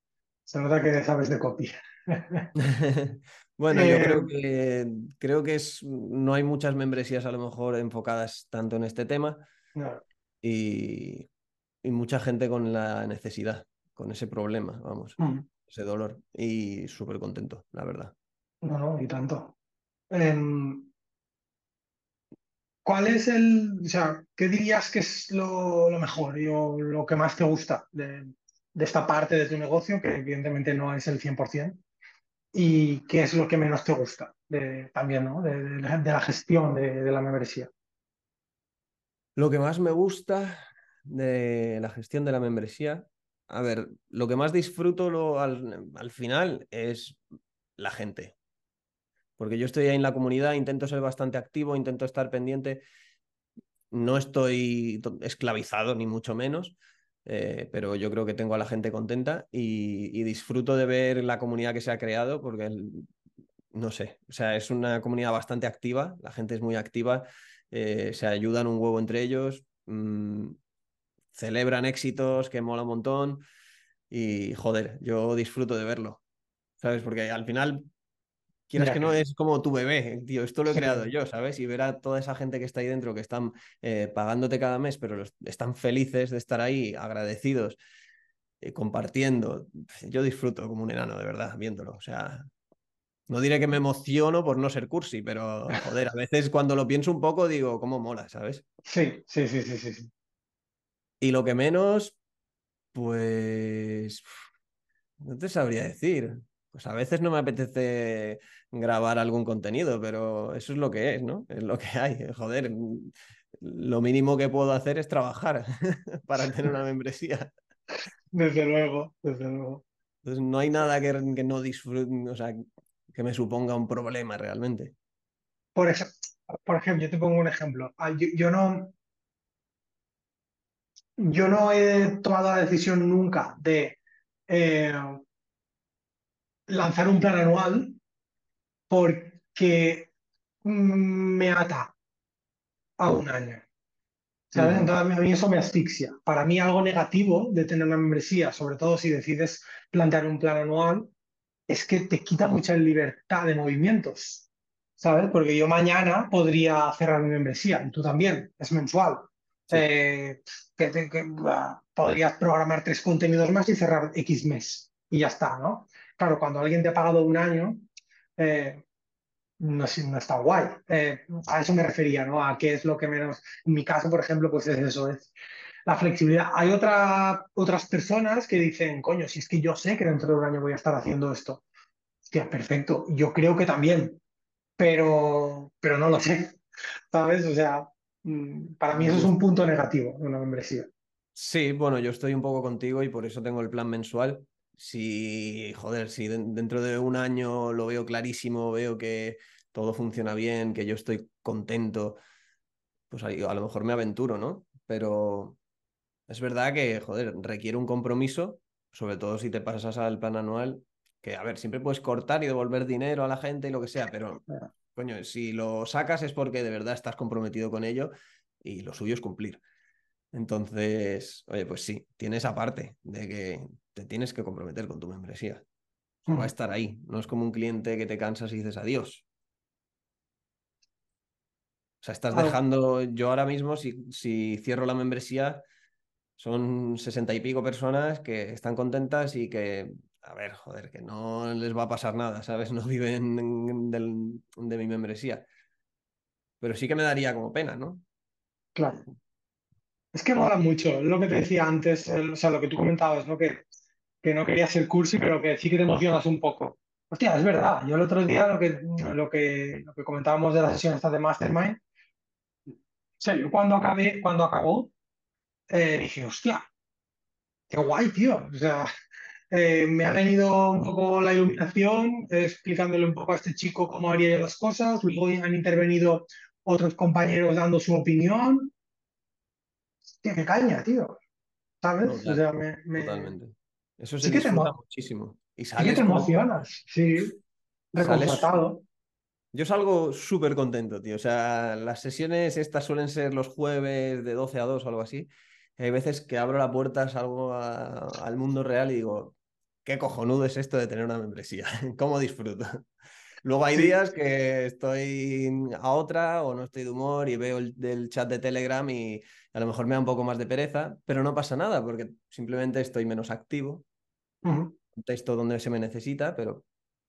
se nota que sabes de copia. bueno, yo creo eh, que creo que es, no hay muchas membresías a lo mejor enfocadas tanto en este tema. Y, y mucha gente con la necesidad, con ese problema, vamos, mm. ese dolor. Y súper contento, la verdad. No, no, y tanto. Em, ¿Cuál es el, o sea, qué dirías que es lo, mejor y lo que más te gusta de, esta parte de tu negocio, que evidentemente no es el 100%, y qué es lo que menos te gusta de, también, ¿no? De, de la gestión de la membresía? Lo que más me gusta de la gestión de la membresía, a ver, lo que más disfruto al, final es la gente. Porque yo estoy ahí en la comunidad, intento ser bastante activo, intento estar pendiente. No estoy esclavizado, ni mucho menos, eh, pero yo creo que tengo a la gente contenta y, disfruto de ver la comunidad que se ha creado, porque no sé, o sea, es una comunidad bastante activa, la gente es muy activa, eh, se ayudan un huevo entre ellos. Mm, celebran éxitos, que mola un montón. Y joder, yo disfruto de verlo. ¿Sabes? Porque al final, quieras que no, es como tu bebé, tío. Esto lo he creado yo, ¿sabes? Y ver a toda esa gente que está ahí dentro, que están eh, pagándote cada mes, pero están felices de estar ahí, agradecidos, eh, compartiendo. Yo disfruto como un enano, de verdad, viéndolo. O sea, no diré que me emociono por no ser cursi, pero joder, a veces cuando lo pienso un poco digo, ¿cómo mola, ¿sabes? Sí, sí, sí, sí, sí. Y lo que menos, pues no te sabría decir. Pues a veces no me apetece grabar algún contenido, pero eso es lo que es, ¿no? Es lo que hay. Joder, lo mínimo que puedo hacer es trabajar para tener una membresía. Desde luego, desde luego. Entonces no hay nada que, no disfrute, o sea, que me suponga un problema realmente. Por, por ejemplo, yo te pongo un ejemplo. Ah, yo no, yo no he tomado la decisión nunca de eh, lanzar un plan anual porque me ata a un año. ¿sabes? Entonces a mí eso me asfixia. Para mí algo negativo de tener una membresía, sobre todo si decides plantear un plan anual, es que te quita mucha libertad de movimientos. ¿Sabes? Porque yo mañana podría cerrar mi membresía y tú también, es mensual. Eh, que, podrías programar tres contenidos más y cerrar X mes y ya está, ¿no? Claro, cuando alguien te ha pagado un año, eh, no, no, está guay. Eh, a eso me refería, ¿no? A qué es lo que menos, en mi caso, por ejemplo, pues es eso, es la flexibilidad. Hay otra, otras personas que dicen, coño, si es que yo sé que dentro de un año voy a estar haciendo esto. Hostia, perfecto. Yo creo que también, pero, pero no lo sé. ¿Sabes? O sea, para mí eso es un punto negativo de una membresía. Sí, bueno, yo estoy un poco contigo y por eso tengo el plan mensual. Si, joder, si dentro de un año lo veo clarísimo, veo que todo funciona bien, que yo estoy contento, pues ahí, a lo mejor me aventuro, ¿no? Pero es verdad que, joder, requiere un compromiso, sobre todo si te pasas al plan anual, que, a ver, siempre puedes cortar y devolver dinero a la gente y lo que sea, pero coño, si lo sacas es porque de verdad estás comprometido con ello y lo suyo es cumplir. Entonces, oye, pues sí, tiene esa parte de que te tienes que comprometer con tu membresía. Va a estar ahí. No es como un cliente que te cansas y dices adiós. O sea, estás dejando. Yo ahora mismo, si, si cierro la membresía, son sesenta y pico personas que están contentas y que a ver, joder, que no les va a pasar nada, ¿sabes? No viven de mi membresía. Pero sí que me daría como pena, ¿no? Claro. Es que mola mucho, lo que te decía antes, o sea, lo que tú comentabas, ¿no? Que, que no querías ser cursi, pero que sí que te emocionas un poco. Hostia, es verdad. Yo el otro día lo que, lo que, lo que comentábamos de la sesión esta de Mastermind, o sea, yo cuando acabé, cuando acabó, eh, dije, hostia, qué guay, tío. O sea, eh, me ha venido un poco la iluminación, eh, explicándole un poco a este chico cómo haría las cosas. Luego han intervenido otros compañeros dando su opinión. Hostia, qué caña, tío. ¿Sabes? o sea, me, Totalmente. Eso se sí disfruta muchísimo. Y sales sí que te emocionas, sí. Reconfortado. Yo salgo súper contento, tío. O sea, las sesiones estas suelen ser los jueves de 12 a 2 o algo así. hay veces que abro la puerta, salgo al mundo real y digo, qué cojonudo es esto de tener una membresía. ¿Cómo disfruto? Luego hay días que estoy a otra o no estoy de humor y veo el del chat de Telegram y a lo mejor me da un poco más de pereza, pero no pasa nada porque simplemente estoy menos activo. Un texto donde se me necesita, pero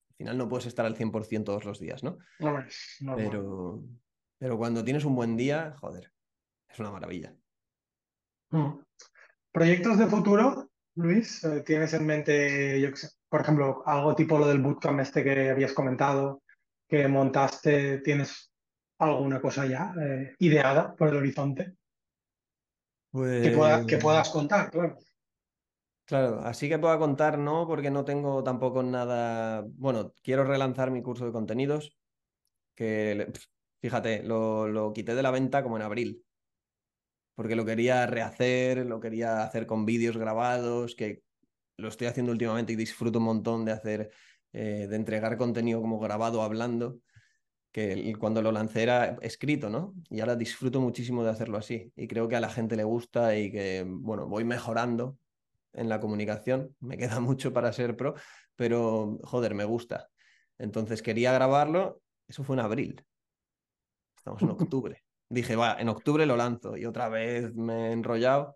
al final no puedes estar al 100% todos los días, ¿no? no, pero, pero cuando tienes un buen día, joder, es una maravilla. ¿Proyectos de futuro, Luis? Eh, ¿Tienes en mente, yo por ejemplo, algo tipo lo del bootcamp este que habías comentado, que montaste, ¿tienes alguna cosa ya eh, ideada por el horizonte? Que, que puedas pues contar, claro. Claro, así que pueda contar, no, porque no tengo tampoco nada. Bueno, quiero relanzar mi curso de contenidos, que fíjate, lo, lo quité de la venta como en abril, porque lo quería rehacer, lo quería hacer con vídeos grabados, que lo estoy haciendo últimamente y disfruto un montón de hacer, eh, de entregar contenido como grabado, hablando, que cuando lo lancé era escrito, ¿no? Y ahora disfruto muchísimo de hacerlo así y creo que a la gente le gusta y que, bueno, voy mejorando en la comunicación, me queda mucho para ser pro, pero joder, me gusta. Entonces quería grabarlo, eso fue en abril. Estamos en octubre. Dije, va, en octubre lo lanzo y otra vez me he enrollado.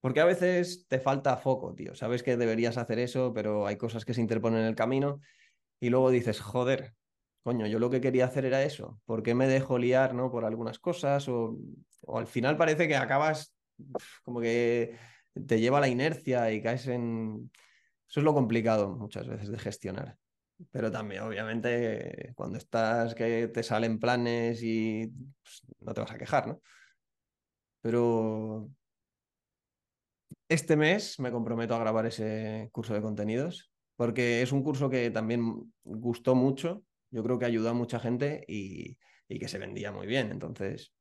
Porque a veces te falta foco, tío. Sabes que deberías hacer eso, pero hay cosas que se interponen en el camino y luego dices, joder, coño, yo lo que quería hacer era eso. ¿Por qué me dejo liar, no? Por algunas cosas o, o al final parece que acabas como que te lleva la inercia y caes en... Eso es lo complicado muchas veces de gestionar. Pero también, obviamente, cuando estás que te salen planes y pues, no te vas a quejar, ¿no? Pero este mes me comprometo a grabar ese curso de contenidos porque es un curso que también gustó mucho. Yo creo que ayudó a mucha gente y, y que se vendía muy bien. Entonces,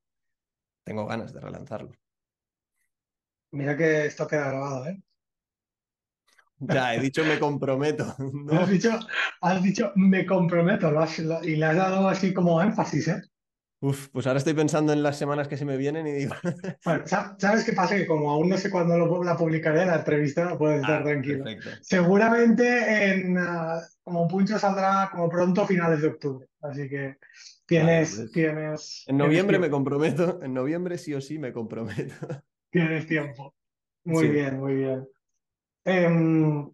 tengo ganas de relanzarlo. Mira que esto queda grabado, ¿eh? Ya, he dicho me comprometo. Has, dicho, has dicho me comprometo y le has dado así como énfasis, ¿eh? Uf, pues ahora estoy pensando en las semanas que se me vienen y digo. Bueno, ¿sabes qué pasa? Que como aún no sé cuándo la publicaré la entrevista, no puedes estar ah, tranquilo. Seguramente en uh, como Puncho saldrá como pronto finales de octubre. Así que tienes. Pues, tienes en noviembre me comprometo. En noviembre sí o sí me comprometo. Tienes tiempo. Muy bien, muy bien. Em,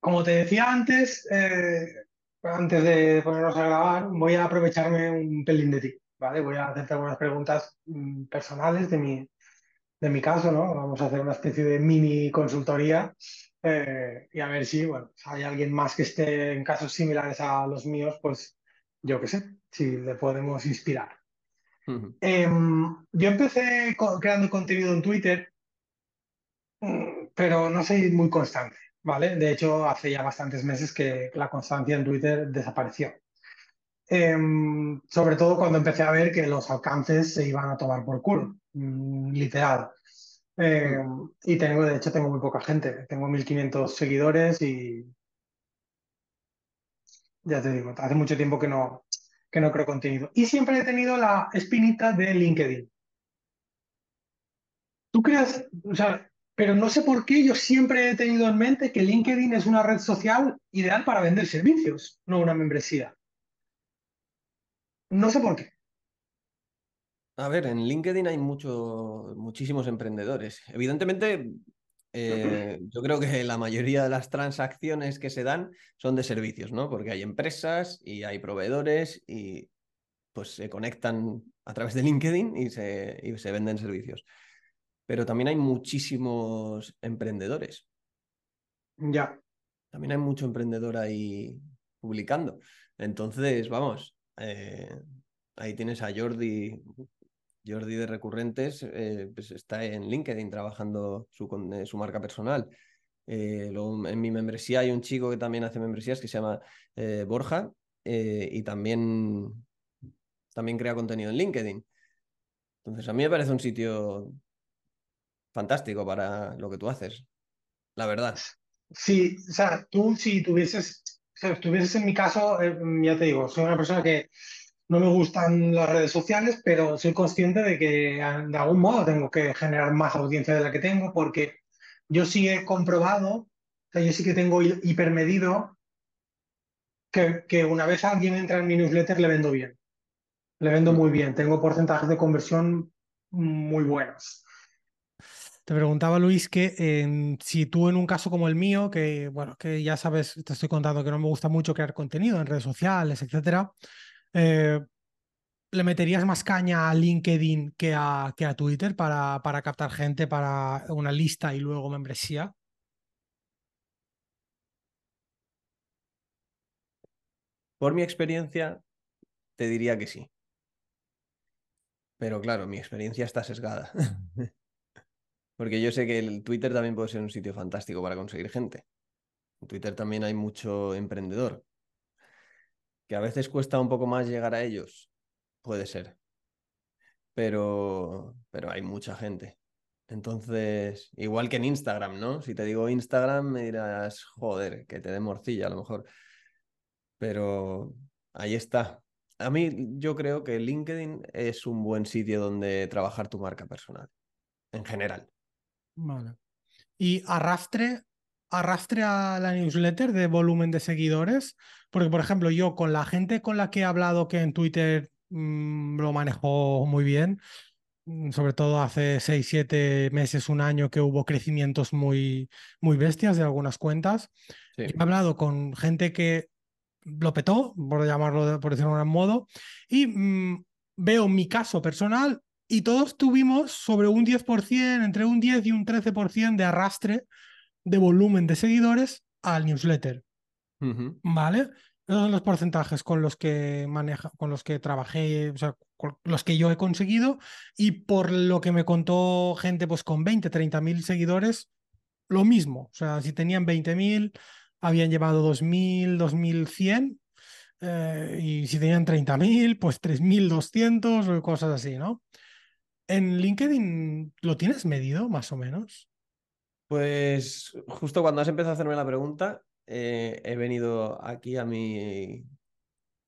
como te decía antes, eh, antes de ponernos a grabar, voy a aprovecharme un pelín de ti, ¿vale? Voy a hacerte algunas preguntas mm, personales de mi, de mi caso, ¿no? Vamos a hacer una especie de mini consultoría eh, y a ver si, bueno, hay alguien más que esté en casos similares a los míos, pues yo qué sé, si le podemos inspirar. Em, yo empecé creando contenido en Twitter, mm, pero no soy muy constante, ¿vale? De hecho, hace ya bastantes meses que la constancia en Twitter desapareció. Em, sobre todo cuando empecé a ver que los alcances se iban a tomar por culo, mm, literal. Em, y tengo, de hecho, tengo muy poca gente. Tengo 1500 seguidores y ya te digo, hace mucho tiempo que no, que no creo contenido. Y siempre he tenido la espinita de LinkedIn. ¿Tú crees? O sea, pero no sé por qué yo siempre he tenido en mente que LinkedIn es una red social ideal para vender servicios, no una membresía. No sé por qué. A ver, en LinkedIn hay muchísimos emprendedores. Evidentemente, eh, yo creo que la mayoría de las transacciones que se dan son de servicios, ¿no? Porque hay empresas y hay proveedores y pues se conectan a través de LinkedIn y se, y se venden servicios. Pero también hay muchísimos emprendedores. Ya. También hay mucho emprendedor ahí publicando. Entonces, vamos, eh, ahí tienes a Jordi, Jordi de Recurrentes, eh, pues está en LinkedIn trabajando su, eh, su marca personal. en mi membresía hay un chico que también hace membresías que se llama Borja y también, también crea contenido en LinkedIn. Entonces, a mí me parece un sitio fantástico para lo que tú haces, la verdad. Sí, o sea, tú si tuvieses, si estuvieses en mi caso, eh, ya te digo, soy una persona que no me gustan las redes sociales, pero soy consciente de que ah, de algún modo tengo que generar más audiencia de la que tengo, porque yo sí he comprobado, o sea, yo sí que tengo hipermedido que, que una vez alguien entra en mi newsletter le vendo bien. Le vendo muy bien, tengo porcentajes de conversión muy buenos. Te preguntaba, Luis, que si tú en un caso como el mío, que bueno, que ya sabes, te estoy contando que no me gusta mucho crear contenido en redes sociales, etcétera, eh, ¿le meterías más caña a LinkedIn que a, que a Twitter para, para captar gente para una lista y luego membresía? Por mi experiencia, te diría que sí. Pero claro, mi experiencia está sesgada. Porque yo sé que el Twitter también puede ser un sitio fantástico para conseguir gente. En Twitter también hay mucho emprendedor. Que a veces cuesta un poco más llegar a ellos. Puede ser. Pero, pero hay mucha gente. Entonces, igual que en Instagram, ¿no? Si te digo Instagram, me dirás, joder, que te dé morcilla a lo mejor. Pero ahí está. A mí yo creo que LinkedIn es un buen sitio donde trabajar tu marca personal, en general. Vale. Y arrastre, arrastre a la newsletter de volumen de seguidores, porque por ejemplo yo con la gente con la que he hablado que en Twitter mm, lo manejó muy bien, mm, sobre todo hace 6, 7 meses, un año que hubo crecimientos muy, muy bestias de algunas cuentas. he hablado con gente que lo petó, por llamarlo, por decirlo de algún modo, y mm, veo mi caso personal y todos tuvimos sobre un 10%, entre un 10 y un 13% de arrastre de volumen de seguidores al newsletter. ¿Vale? Esos son los porcentajes con los que maneja, con los que trabajé, o sea, los que yo he conseguido. Y por lo que me contó gente, pues con 20, 30 mil seguidores, lo mismo. O sea, si tenían 20 mil, habían llevado 2000, 2100. Eh, y si tenían 30.000, pues 3.200 o cosas así, ¿no? ¿En LinkedIn lo tienes medido más o menos? Pues justo cuando has empezado a hacerme la pregunta, eh, he venido aquí a mi,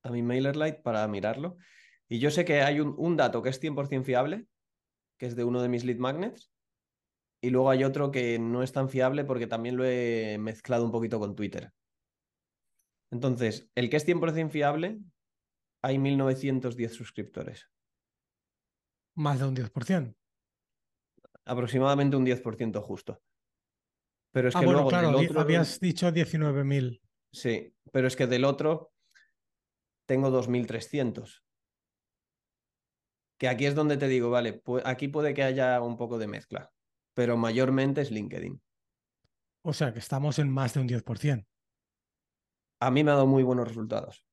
a mi MailerLite para mirarlo. Y yo sé que hay un, dato que es 100% fiable, que es de uno de mis lead magnets. Y luego hay otro que no es tan fiable porque también lo he mezclado un poquito con Twitter. Entonces, el que es 100% fiable, hay 1910 suscriptores. Más de un 10%. Aproximadamente un 10% justo. Pero es ah, que bueno, claro, habías dicho 19.000. Sí, pero es que del otro tengo 2.300. Que aquí es donde te digo, vale, aquí puede que haya un poco de mezcla, pero mayormente es LinkedIn. O sea que estamos en más de un 10%. A mí me ha dado muy buenos resultados.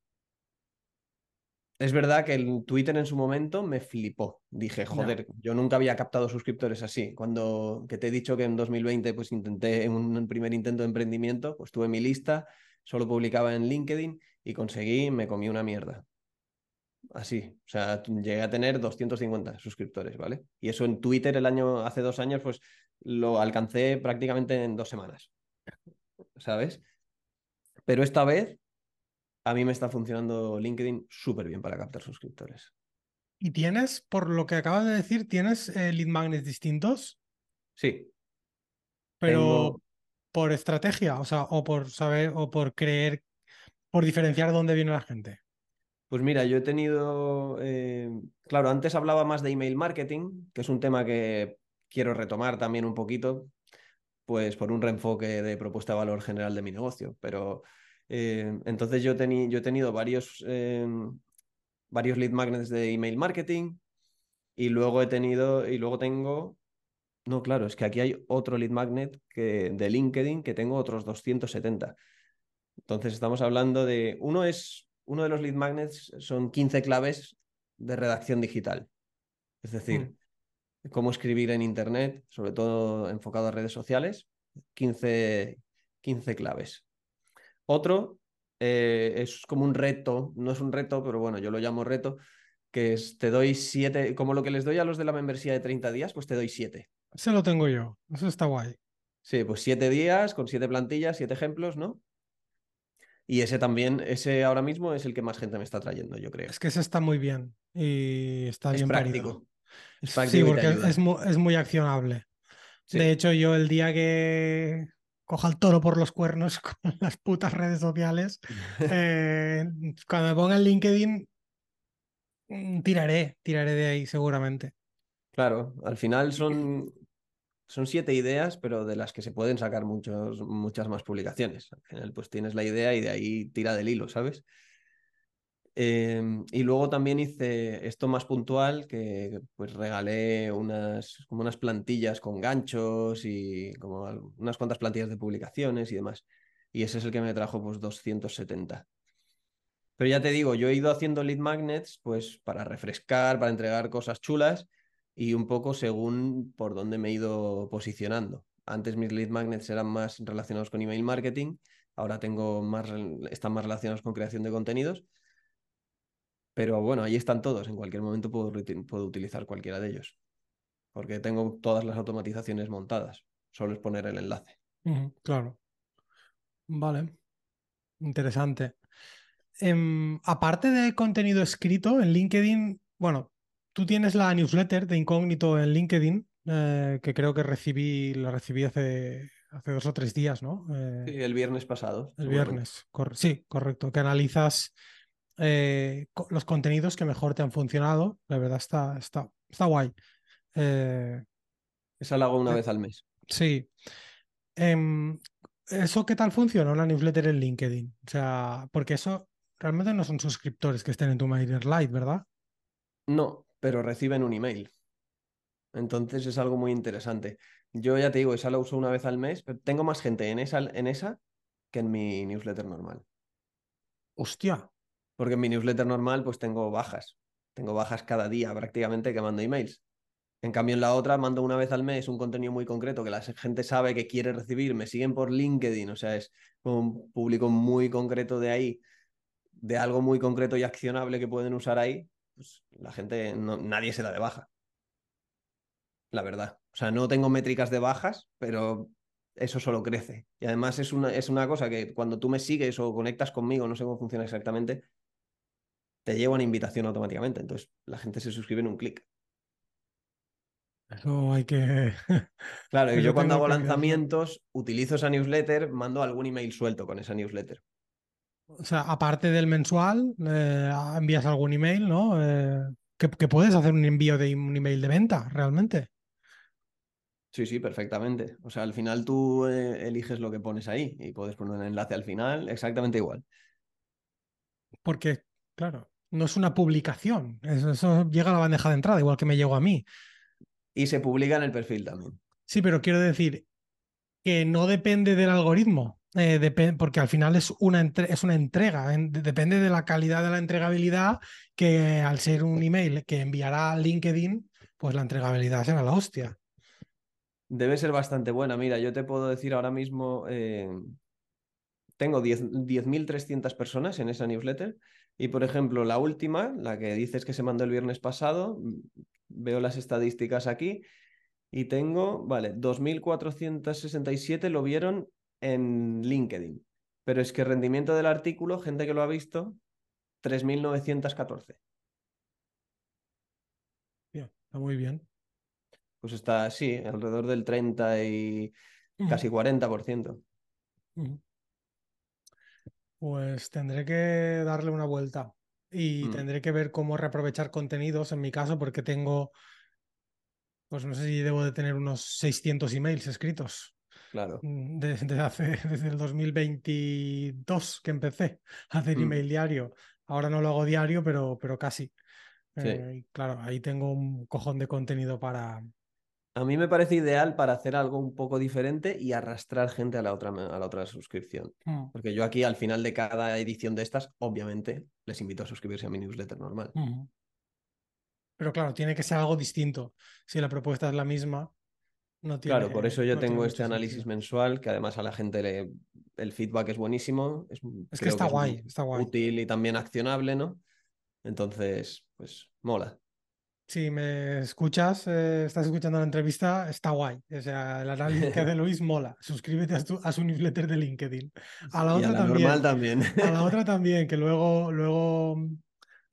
Es verdad que el Twitter en su momento me flipó. Dije, joder, yo nunca había captado suscriptores así. Cuando que te he dicho que en 2020 pues intenté en un primer intento de emprendimiento, pues tuve mi lista, solo publicaba en LinkedIn y conseguí, me comí una mierda. Así, o sea, llegué a tener 250 suscriptores, ¿vale? Y eso en Twitter el año, hace dos años, pues lo alcancé prácticamente en dos semanas, ¿sabes? Pero esta vez a mí me está funcionando LinkedIn súper bien para captar suscriptores. ¿Y tienes, por lo que acabas de decir, tienes eh, lead magnets distintos? Sí. Pero por estrategia, o sea, o por saber, o por creer, por diferenciar dónde viene la gente. Pues mira, yo he tenido, eh, claro, antes hablaba más de email marketing, que es un tema que quiero retomar también un poquito, pues por un reenfoque de propuesta de valor general de mi negocio, pero eh, entonces yo, yo, he tenido varios, em, varios lead magnets de email marketing y luego he tenido, y luego tengo No, claro, es que aquí hay otro lead magnet que, de LinkedIn que tengo otros 270. Entonces estamos hablando de, uno es, uno de los lead magnets son 15 claves de redacción digital. Es decir, mm. cómo escribir en Internet, sobre todo enfocado a redes sociales, 15, 15 claves. Otro eh, es como un reto, no es un reto, pero bueno, yo lo llamo reto, que es te doy siete, como lo que les doy a los de la membresía de 30 días, pues te doy siete. Ese lo tengo yo, eso está guay. Sí, pues siete días con siete plantillas, siete ejemplos, ¿no? Y ese también, ese ahora mismo es el que más gente me está trayendo, yo creo. Es que ese está muy bien y está bien práctico. sí, porque es muy, accionable. De hecho, yo el día que coja el toro por los cuernos con las putas redes sociales, eh, cuando me ponga en LinkedIn, mm, tiraré, tiraré de ahí seguramente. Claro, al final son son siete ideas, pero de las que se pueden sacar muchos, muchas más publicaciones. Al final, pues tienes la idea y de ahí tira del hilo, ¿sabes? Em, y luego también hice esto más puntual, que pues regalé unas, como unas plantillas con ganchos y como unas cuantas plantillas de publicaciones y demás. Y ese es el que me trajo pues 270. Pero ya te digo, yo he ido haciendo lead magnets pues para refrescar, para entregar cosas chulas y un poco según por dónde me he ido posicionando. Antes mis lead magnets eran más relacionados con email marketing, ahora tengo más, están más relacionados con creación de contenidos. Pero bueno, ahí están todos, en cualquier momento puedo, puedo utilizar cualquiera de ellos, porque tengo todas las automatizaciones montadas, solo es poner el enlace. claro. Vale, interesante. Em, aparte de contenido escrito en LinkedIn, bueno, tú tienes la newsletter de incógnito en LinkedIn, eh, que creo que recibí, la recibí hace, hace dos o tres días, ¿no? Eh, sí, el viernes pasado. El viernes, sí, correcto. Que analizas eh, los contenidos que mejor te han funcionado. La verdad está, está, está guay. Esa la hago una vez al mes. Sí. Em, ¿Eso qué tal funciona, una newsletter en LinkedIn? O sea, porque eso realmente no son suscriptores que estén en tu MailerLite, ¿verdad? No, pero reciben un email. Entonces es algo muy interesante. Yo ya te digo, esa la uso una vez al mes, pero tengo más gente en esa, en esa que en mi newsletter normal. Hostia. Porque en mi newsletter normal pues tengo bajas. Tengo bajas cada día prácticamente que mando emails. En cambio, en la otra mando una vez al mes un contenido muy concreto que la gente sabe que quiere recibir. Me siguen por LinkedIn, o sea, es un público muy concreto de ahí, de algo muy concreto y accionable que pueden usar ahí pues la gente, no, nadie se da de baja. La verdad. O sea, no tengo métricas de bajas, pero eso solo crece. Y además es una, es una cosa que cuando tú me sigues o conectas conmigo, no sé cómo funciona exactamente, te lleva una invitación automáticamente. Entonces la gente se suscribe en un clic. Eso hay que. Claro, yo cuando hago lanzamientos utilizo esa newsletter, mando algún email suelto con esa newsletter. O sea, aparte del mensual, eh, envías algún email, ¿no? Eh, que, puedes hacer un envío de un email de venta, realmente. Sí, sí, perfectamente. O sea, al final tú eh, eliges lo que pones ahí y puedes poner un enlace al final exactamente igual. Porque, claro, no es una publicación. Eso, llega a la bandeja de entrada, igual que me llegó a mí. Y se publica en el perfil también. Sí, pero quiero decir que no depende del algoritmo. Eh, porque al final es una, es una entrega, depende de la calidad de la entregabilidad, que al ser un email que enviará a LinkedIn, pues la entregabilidad será la hostia. Debe ser bastante buena. Mira, yo te puedo decir ahora mismo, eh, tengo 10.300 personas en esa newsletter y, por ejemplo, la última, la que dices que se mandó el viernes pasado, veo las estadísticas aquí y tengo, vale, 2.467 lo vieron en LinkedIn. Pero es que rendimiento del artículo, gente que lo ha visto, 3.914. Bien, está muy bien. Pues está, sí, alrededor del 30 y casi 40%. Pues tendré que darle una vuelta y mm. tendré que ver cómo reaprovechar contenidos en mi caso porque tengo, pues no sé si debo de tener unos 600 emails escritos. Claro. Mm, desde, hace, desde el 2022 que empecé a hacer mm. email diario. Ahora no lo hago diario, pero, pero casi. Eh, claro, ahí tengo un cojón de contenido para, A mí me parece ideal para hacer algo un poco diferente y arrastrar gente a la otra, a la otra suscripción. Mm. Porque yo aquí al final de cada edición de estas, obviamente, les invito a suscribirse a mi newsletter normal. Ujú. Pero claro, tiene que ser algo distinto. Si la propuesta es la misma, no tiene Claro, por eso yo no tengo este análisis sentido. mensual, que además a la gente le, el feedback es buenísimo. Es, Es que está es guay, está guay. Útil y también accionable, ¿no? Entonces, pues mola. Si me escuchas, eh, estás escuchando la entrevista, está guay. O sea, el análisis que hace Luis mola. Suscríbete a su, a su newsletter de LinkedIn. A la y a otra la también. normal también. A la otra también, que luego, luego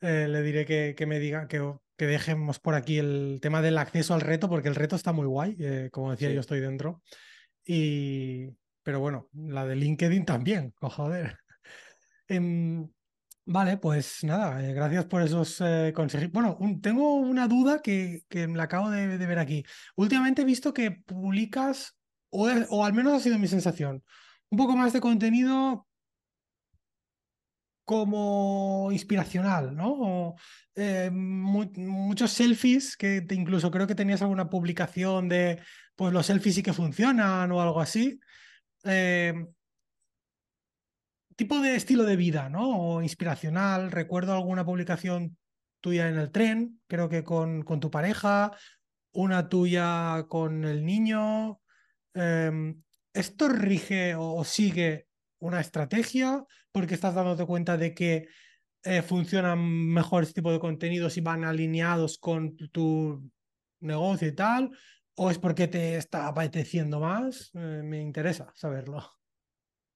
eh, le diré que, que me diga que, que dejemos por aquí el tema del acceso al reto, porque el reto está muy guay. eh, como decía, Sí. yo estoy dentro. Y, pero bueno, la de LinkedIn también, oh, joder. Em, vale, pues nada, eh, gracias por esos eh, consejos. Bueno, tengo una duda que, que me la acabo de, ver aquí. Últimamente he visto que publicas, o, o al menos ha sido mi sensación, un poco más de contenido como inspiracional, ¿no? Eh, mu- muchos selfies, que incluso creo que tenías alguna publicación de, pues los selfies sí que funcionan o algo así. Tipo de estilo de vida, ¿no? O inspiracional. Recuerdo alguna publicación tuya en el tren, creo que con, con tu pareja, una tuya con el niño. Em, ¿esto rige o, sigue una estrategia? Porque estás dándote cuenta de que eh, funcionan mejor este tipo de contenidos y van alineados con tu, tu negocio y tal. ¿O es porque te está apeteciendo más? Eh, me interesa saberlo.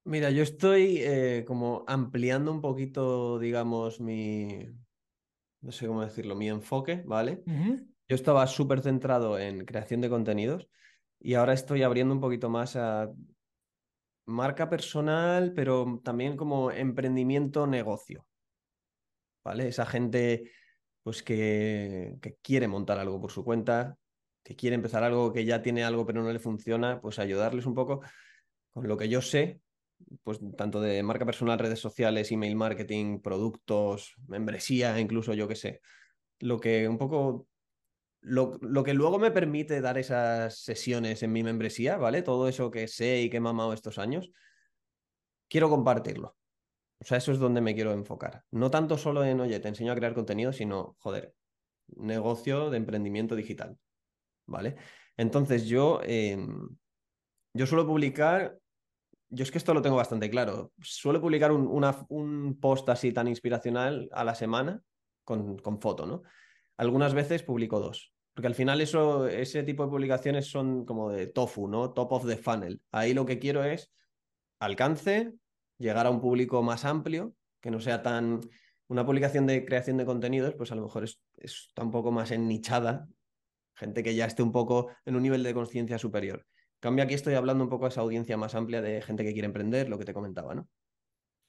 Mira, yo estoy eh, como ampliando un poquito, digamos, mi, no sé cómo decirlo, mi enfoque, ¿vale? Yo estaba súper centrado en creación de contenidos y ahora estoy abriendo un poquito más a marca personal, pero también como emprendimiento negocio, ¿vale? Esa gente pues que, que quiere montar algo por su cuenta, que quiere empezar algo, que ya tiene algo pero no le funciona, pues ayudarles un poco con lo que yo sé, pues tanto de marca personal, redes sociales, email marketing, productos, membresía, incluso yo qué sé. Lo que un poco lo, lo, que luego me permite dar esas sesiones en mi membresía, ¿vale? Todo eso que sé y que he mamado estos años, quiero compartirlo. O sea, eso es donde me quiero enfocar. No tanto solo en, oye, te enseño a crear contenido, sino, joder, negocio de emprendimiento digital, ¿vale? Entonces yo, eh, yo suelo publicar, yo es que esto lo tengo bastante claro, suelo publicar un, un post así tan inspiracional a la semana con, con foto, ¿no? Algunas veces publico dos. Porque al final eso, ese tipo de publicaciones son como de tofu, ¿no? Top of the funnel. Ahí lo que quiero es alcance, llegar a un público más amplio, que no sea tan... Una publicación de creación de contenidos, pues a lo mejor es, está un poco más ennichada, gente que ya esté un poco en un nivel de conciencia superior. En cambio, aquí estoy hablando un poco a esa audiencia más amplia de gente que quiere emprender, lo que te comentaba, ¿no?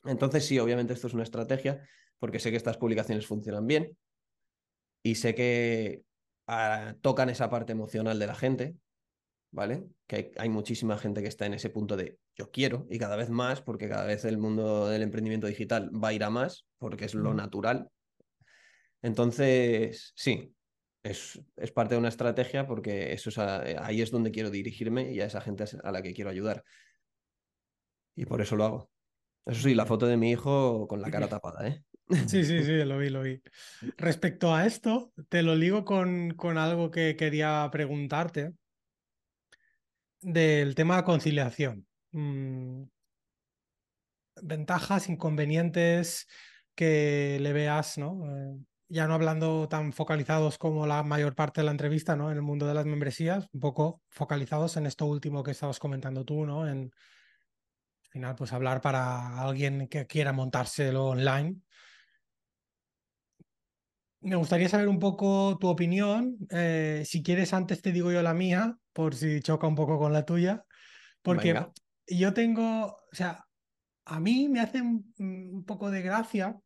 Entonces, sí, obviamente esto es una estrategia, porque sé que estas publicaciones funcionan bien y sé que uh, tocan esa parte emocional de la gente, ¿vale? Que hay, hay, muchísima gente que está en ese punto de yo quiero y cada vez más, porque cada vez el mundo del emprendimiento digital va a ir a más, porque es lo natural. Entonces, sí, es, es, parte de una estrategia porque eso es a, ahí es donde quiero dirigirme y a esa gente a la que quiero ayudar. Y por eso lo hago. Eso sí, la foto de mi hijo con la cara tapada, ¿eh? Sí, sí, sí, lo vi, lo vi. Respecto a esto, te lo ligo con, con algo que quería preguntarte del tema de conciliación. Mm, ventajas, inconvenientes que le veas, ¿no? Eh, ya no hablando tan focalizados como la mayor parte de la entrevista, ¿no? En el mundo de las membresías, un poco focalizados en esto último que estabas comentando tú, ¿no? En al final, pues hablar para alguien que quiera montárselo online. Me gustaría saber un poco tu opinión. Eh, si quieres, antes te digo yo la mía, por si choca un poco con la tuya. Porque Venga. yo tengo, o sea, a mí me hace un, un poco de gracia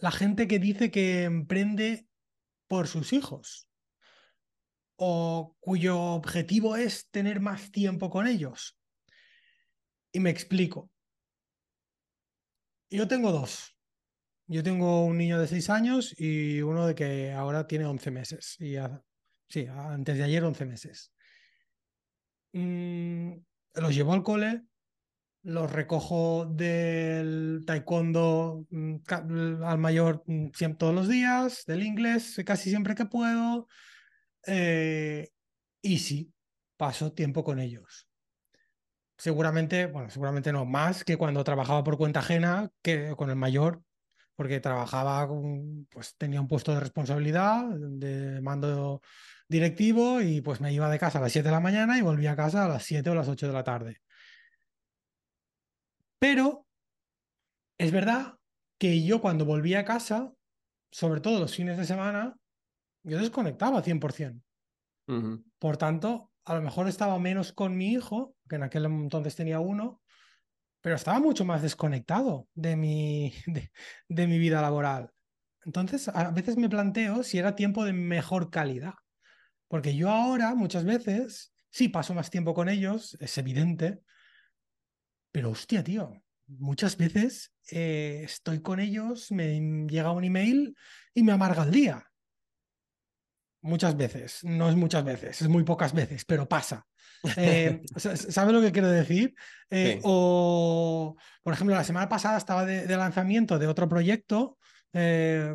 la gente que dice que emprende por sus hijos o cuyo objetivo es tener más tiempo con ellos. Y me explico. Yo tengo dos. Yo tengo un niño de 6 años y uno de que ahora tiene 11 meses. Y Sí, antes de ayer 11 meses. Mm, los llevo al cole, los recojo del taekwondo mm, al mayor mm, todos los días, del inglés casi siempre que puedo. Eh, y sí, paso tiempo con ellos. Seguramente, bueno, seguramente no, más que cuando trabajaba por cuenta ajena que con el mayor, porque trabajaba, pues tenía un puesto de responsabilidad, de mando directivo y pues me iba de casa a las 7 de la mañana y volvía a casa a las 7 o las 8 de la tarde. Pero es verdad que yo cuando volvía a casa, sobre todo los fines de semana, yo desconectaba 100%. Por tanto, a lo mejor estaba menos con mi hijo, que en aquel entonces tenía uno, pero estaba mucho más desconectado de mi, de mi vida laboral. Entonces, a veces me planteo si era tiempo de mejor calidad. Porque yo ahora, muchas veces, sí paso más tiempo con ellos, es evidente, pero hostia, tío, muchas veces eh, estoy con ellos, me llega un email y me amarga el día. Muchas veces, no es muchas veces, es muy pocas veces, pero pasa. Eh, ¿Sabes lo que quiero decir? Eh, o, por ejemplo, la semana pasada estaba de, lanzamiento de otro proyecto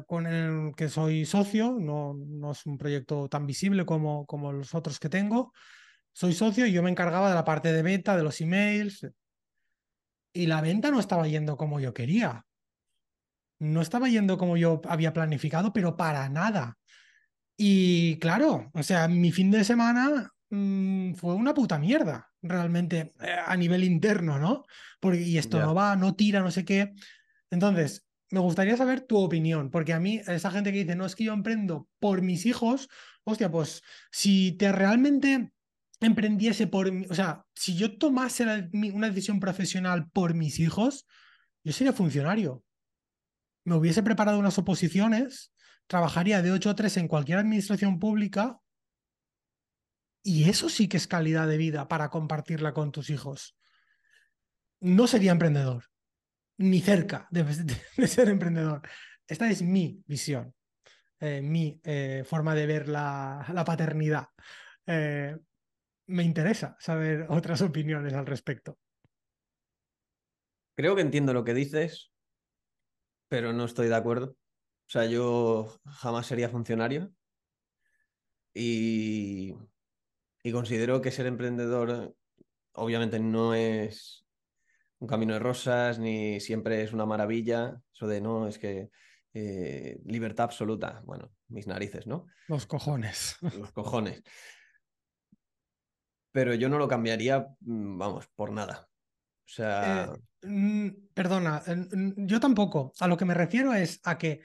con el que soy socio, no, no, es un proyecto tan visible como, como los otros que tengo. Soy socio y yo me encargaba de la parte de venta, de los emails, y la venta no estaba yendo como yo quería. No estaba yendo como yo había planificado, pero para nada. Y claro, o sea, mi fin de semana mm, fue una puta mierda, realmente, eh, a nivel interno, ¿no? Porque, y esto no va, no tira, no sé qué. Entonces, me gustaría saber tu opinión, porque a mí, esa gente que dice, no es que yo emprendo por mis hijos, hostia, pues si te realmente emprendiese por, o sea, si yo tomase una decisión profesional por mis hijos, yo sería funcionario. Me hubiese preparado unas oposiciones, trabajaría de 8 a 3 en cualquier administración pública y eso sí que es calidad de vida para compartirla con tus hijos. No sería emprendedor, ni cerca de, ser emprendedor. Esta es mi visión, eh, mi eh, forma de ver la, paternidad. Eh, me interesa saber otras opiniones al respecto. Creo que entiendo lo que dices, pero no estoy de acuerdo. O sea, yo jamás sería funcionario y, y considero que ser emprendedor obviamente no es un camino de rosas ni siempre es una maravilla. Eso de no, es que eh, libertad absoluta. Bueno, mis narices, ¿no? Los cojones. Los cojones pero yo no lo cambiaría, mm, vamos, por nada. O sea. Eh, mm, perdona, yo tampoco. A lo que me refiero es a que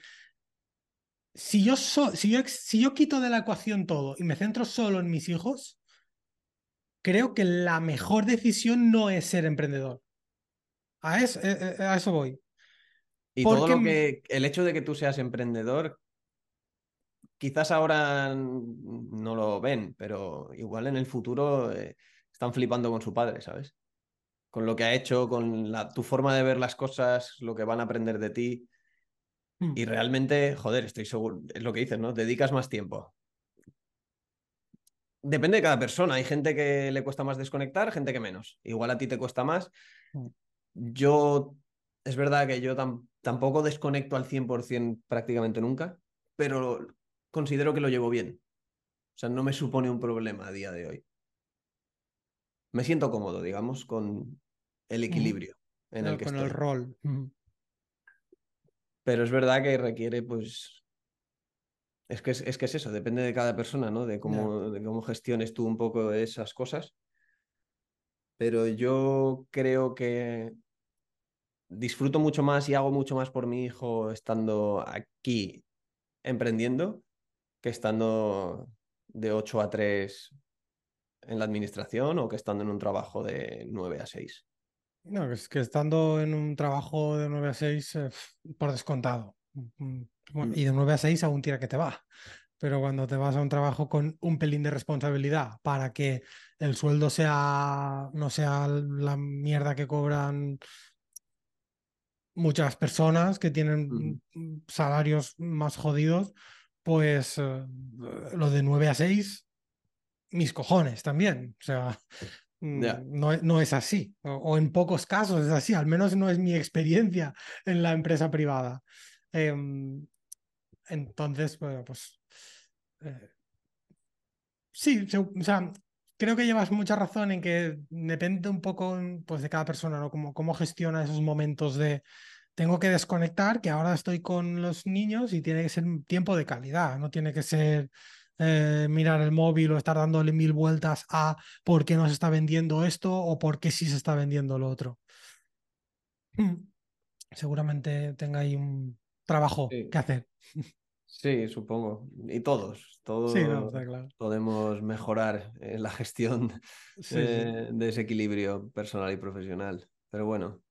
si yo, si, yo, si yo quito de la ecuación todo y me centro solo en mis hijos, creo que la mejor decisión no es ser emprendedor. A eso, eh, eh, a eso voy. Y todo lo que. El hecho de que tú seas emprendedor quizás ahora no lo ven, pero igual en el futuro eh, están flipando con su padre, ¿sabes? Con lo que ha hecho, con la, tu forma de ver las cosas, lo que van a aprender de ti. Hmm. Y realmente, joder, estoy seguro, es lo que dices, ¿no? Dedicas más tiempo. Depende de cada persona. Hay gente que le cuesta más desconectar, gente que menos. Igual a ti te cuesta más. Hmm. Yo, es verdad que yo tampoco desconecto al 100% prácticamente nunca, pero considero que lo llevo bien. O sea, no me supone un problema a día de hoy. Me siento cómodo, digamos, con el equilibrio en el que con el rol. Pero es verdad que requiere, pues. Es que es, que es eso, depende de cada persona, ¿no? De cómo, de cómo gestiones tú un poco esas cosas. Pero yo creo que disfruto mucho más y hago mucho más por mi hijo estando aquí emprendiendo que estando de 8 a 3 en la administración o que estando en un trabajo de 9 a 6. No, es que estando en un trabajo de 9 a 6, eh, por descontado. Mm, mm. y de 9 a 6 aún tira que te va. Pero cuando te vas a un trabajo con un pelín de responsabilidad para que el sueldo sea no sea la mierda que cobran muchas personas que tienen salarios más jodidos, pues eh, lo de 9 a 6, mis cojones también. O sea, mm, no, no, es así. O, en pocos casos es así. Al menos no es mi experiencia en la empresa privada. Em, entonces, bueno, pues... Eh, sí, o sea, creo que llevas mucha razón en que depende un poco pues, de cada persona, ¿no? Cómo, cómo gestiona esos momentos de tengo que desconectar, que ahora estoy con los niños y tiene que ser tiempo de calidad, no tiene que ser eh, mirar el móvil o estar dándole mil vueltas a por qué no se está vendiendo esto o por qué sí se está vendiendo lo otro. Seguramente tenga ahí un trabajo que hacer. Sí, supongo. Y todos, todos podemos mejorar la gestión eh, de ese equilibrio personal y profesional. Pero bueno.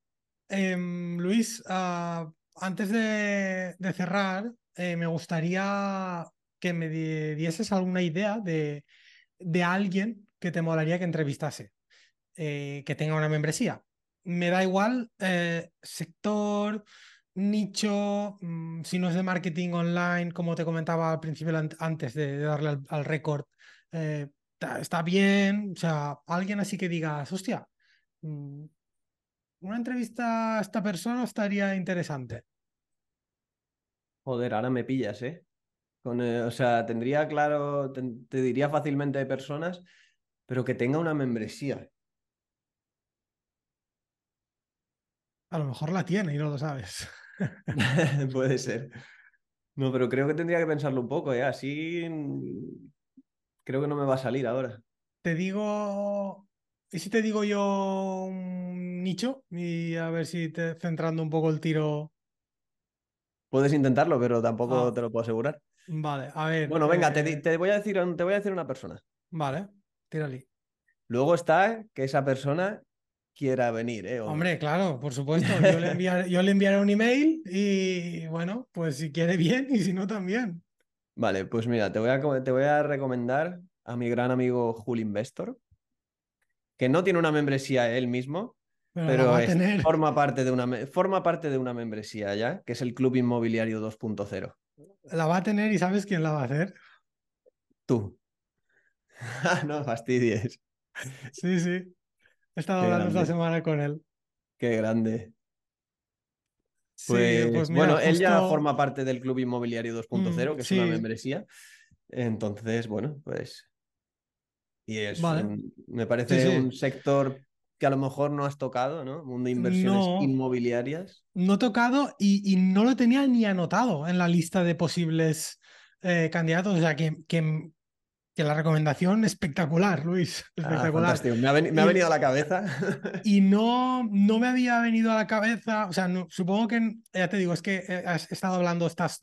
Em, Luis, ah, antes de, cerrar, eh, me gustaría que me dieses alguna idea de, alguien que te molaría que entrevistase, eh, que tenga una membresía. Me da igual sector, nicho, mm, si no es de marketing online, como te comentaba al principio antes de, darle al, récord, eh, está bien, o sea, alguien así que digas, hostia, mm, una entrevista a esta persona estaría interesante. Joder, ahora me pillas, ¿eh? Con, eh, o sea, tendría claro, te, te diría fácilmente de personas, pero que tenga una membresía. A lo mejor la tiene y no lo sabes. Puede ser. No, pero creo que tendría que pensarlo un poco, ¿eh? Así creo que no me va a salir ahora. Te digo. ¿Y si te digo yo un nicho? Y a ver si te centrando un poco el tiro. Puedes intentarlo, pero tampoco ah. te lo puedo asegurar. Vale, a ver. Bueno, venga, te, eh, voy a decir, te voy a decir una persona. Vale, tírale. Luego está que esa persona quiera venir. ¿eh? Hombre, claro, por supuesto. Yo le, enviaré, un email y bueno, pues si quiere bien y si no también. Vale, pues mira, te voy a, te voy a recomendar a mi gran amigo Jul Investor, que no tiene una membresía él mismo, pero, forma, parte de una, forma parte de una membresía ya, que es el Club Inmobiliario 2.0. La va a tener y ¿sabes quién la va a hacer? Tú. no fastidies. Sí, sí. He estado hablando esta semana con él. Qué grande. Pues, pues bueno, él ya forma parte del Club Inmobiliario 2.0, mm, que es una membresía. Entonces, bueno, pues. Y es, me parece un sector que a lo mejor no has tocado, ¿no? Mundo de inversiones inmobiliarias. No he tocado y, no lo tenía ni anotado en la lista de posibles eh, candidatos. O sea, que, que, la recomendación espectacular, Luis. Ah, espectacular. me, ha venido a la cabeza. y no, no me había venido a la cabeza, o sea, supongo que, ya te digo, es que he, estado hablando estas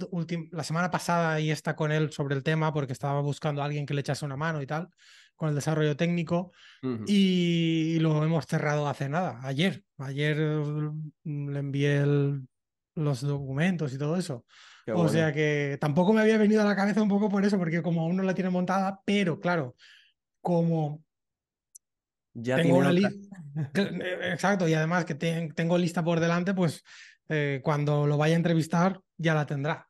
la semana pasada y está con él sobre el tema porque estaba buscando a alguien que le echase una mano y tal, con el desarrollo técnico, y, lo hemos cerrado hace nada, ayer. Ayer mm, le envié los documentos y todo eso o sea que tampoco me había venido a la cabeza un poco por eso, porque como aún no la tiene montada, pero claro, como ya tengo una lista. Eh, exacto, y además que tengo lista por delante, pues eh, cuando lo vaya a entrevistar ya la tendrá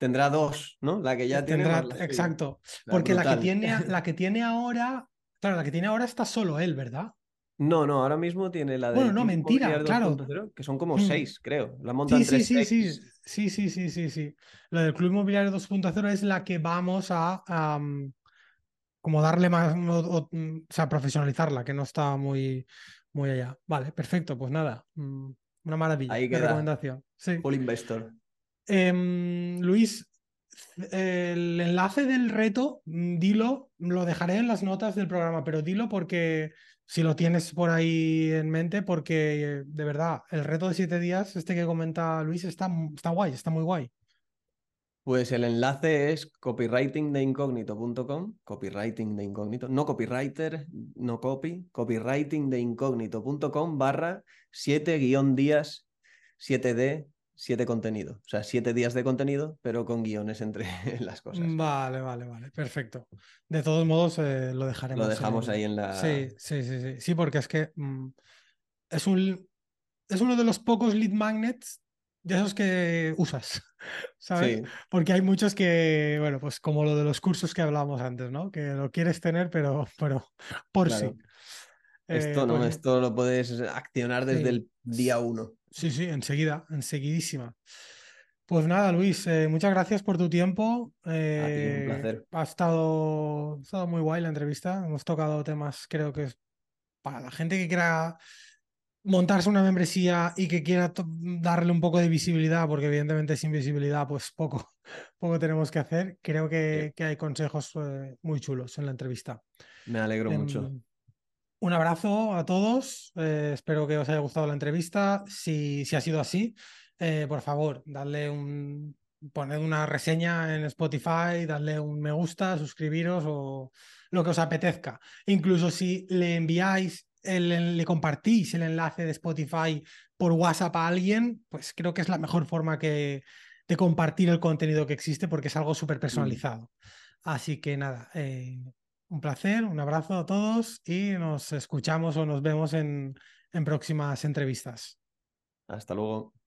tendrá dos, ¿no? La que ya eh, tendrá, tiene. exacto. Porque la que, tiene, la que tiene ahora. Claro, la que tiene ahora está solo él, ¿verdad? No, no, ahora mismo tiene la de. Bueno, no, mentira, claro. que son como mm. seis, creo. La montan sí, sí, sí, sí, sí, sí, sí, sí, sí. La del Club Inmobiliario 2.0 es la que vamos a. Mm, como darle más. Mm, o, sea, profesionalizarla, que no está muy, muy allá. Vale, perfecto, pues nada. Una maravilla. Ahí queda. recomendación. Sí. All Investor. Em, Luis, el enlace del reto, mm, dilo, lo dejaré en las notas del programa, pero dilo porque si lo tienes por ahí en mente, porque de verdad, el reto de siete días, este que comenta Luis, está, está guay, está muy guay. Pues el enlace es copywritingdeincógnito.com, copywriting de incógnito, no copywriter, no copy, copywritingdeincógnito.com barra 7 guion días 7D siete contenidos. O sea, siete días de contenido, pero con guiones entre las cosas. Vale, vale, vale. Perfecto. De todos modos, eh, lo dejaremos. Lo dejamos ahí en la. Sí, sí, sí, sí. Sí, porque es que mm, es un. Es uno de los pocos lead magnets de esos que usas, ¿sabes? Porque hay muchos que, bueno, pues como lo de los cursos que hablábamos antes, ¿no? Que lo quieres tener, pero, pero por sí. Esto no, pues esto lo puedes accionar desde el día uno. Sí, sí, enseguida, enseguidísima. Pues nada, Luis, eh, muchas gracias por tu tiempo. un eh, placer. Ha estado, ha estado muy guay la entrevista. Hemos tocado temas, creo que es para la gente que quiera montarse una membresía y que quiera darle un poco de visibilidad, porque evidentemente sin visibilidad, pues poco, poco tenemos que hacer. Creo que, hay consejos eh, muy chulos en la entrevista. Me alegro mucho. Un abrazo a todos. Eh, espero que os haya gustado la entrevista. Si, si ha sido así, eh, por favor, dadle un, poned una reseña en Spotify, dadle un me gusta, suscribiros o lo que os apetezca. Incluso si le enviáis, le compartís el enlace de Spotify por WhatsApp a alguien, pues creo que es la mejor forma que, de compartir el contenido que existe porque es algo súper mm. personalizado. Así que nada, eh, un placer, un abrazo a todos y nos escuchamos o nos vemos en, en próximas entrevistas. Hasta luego.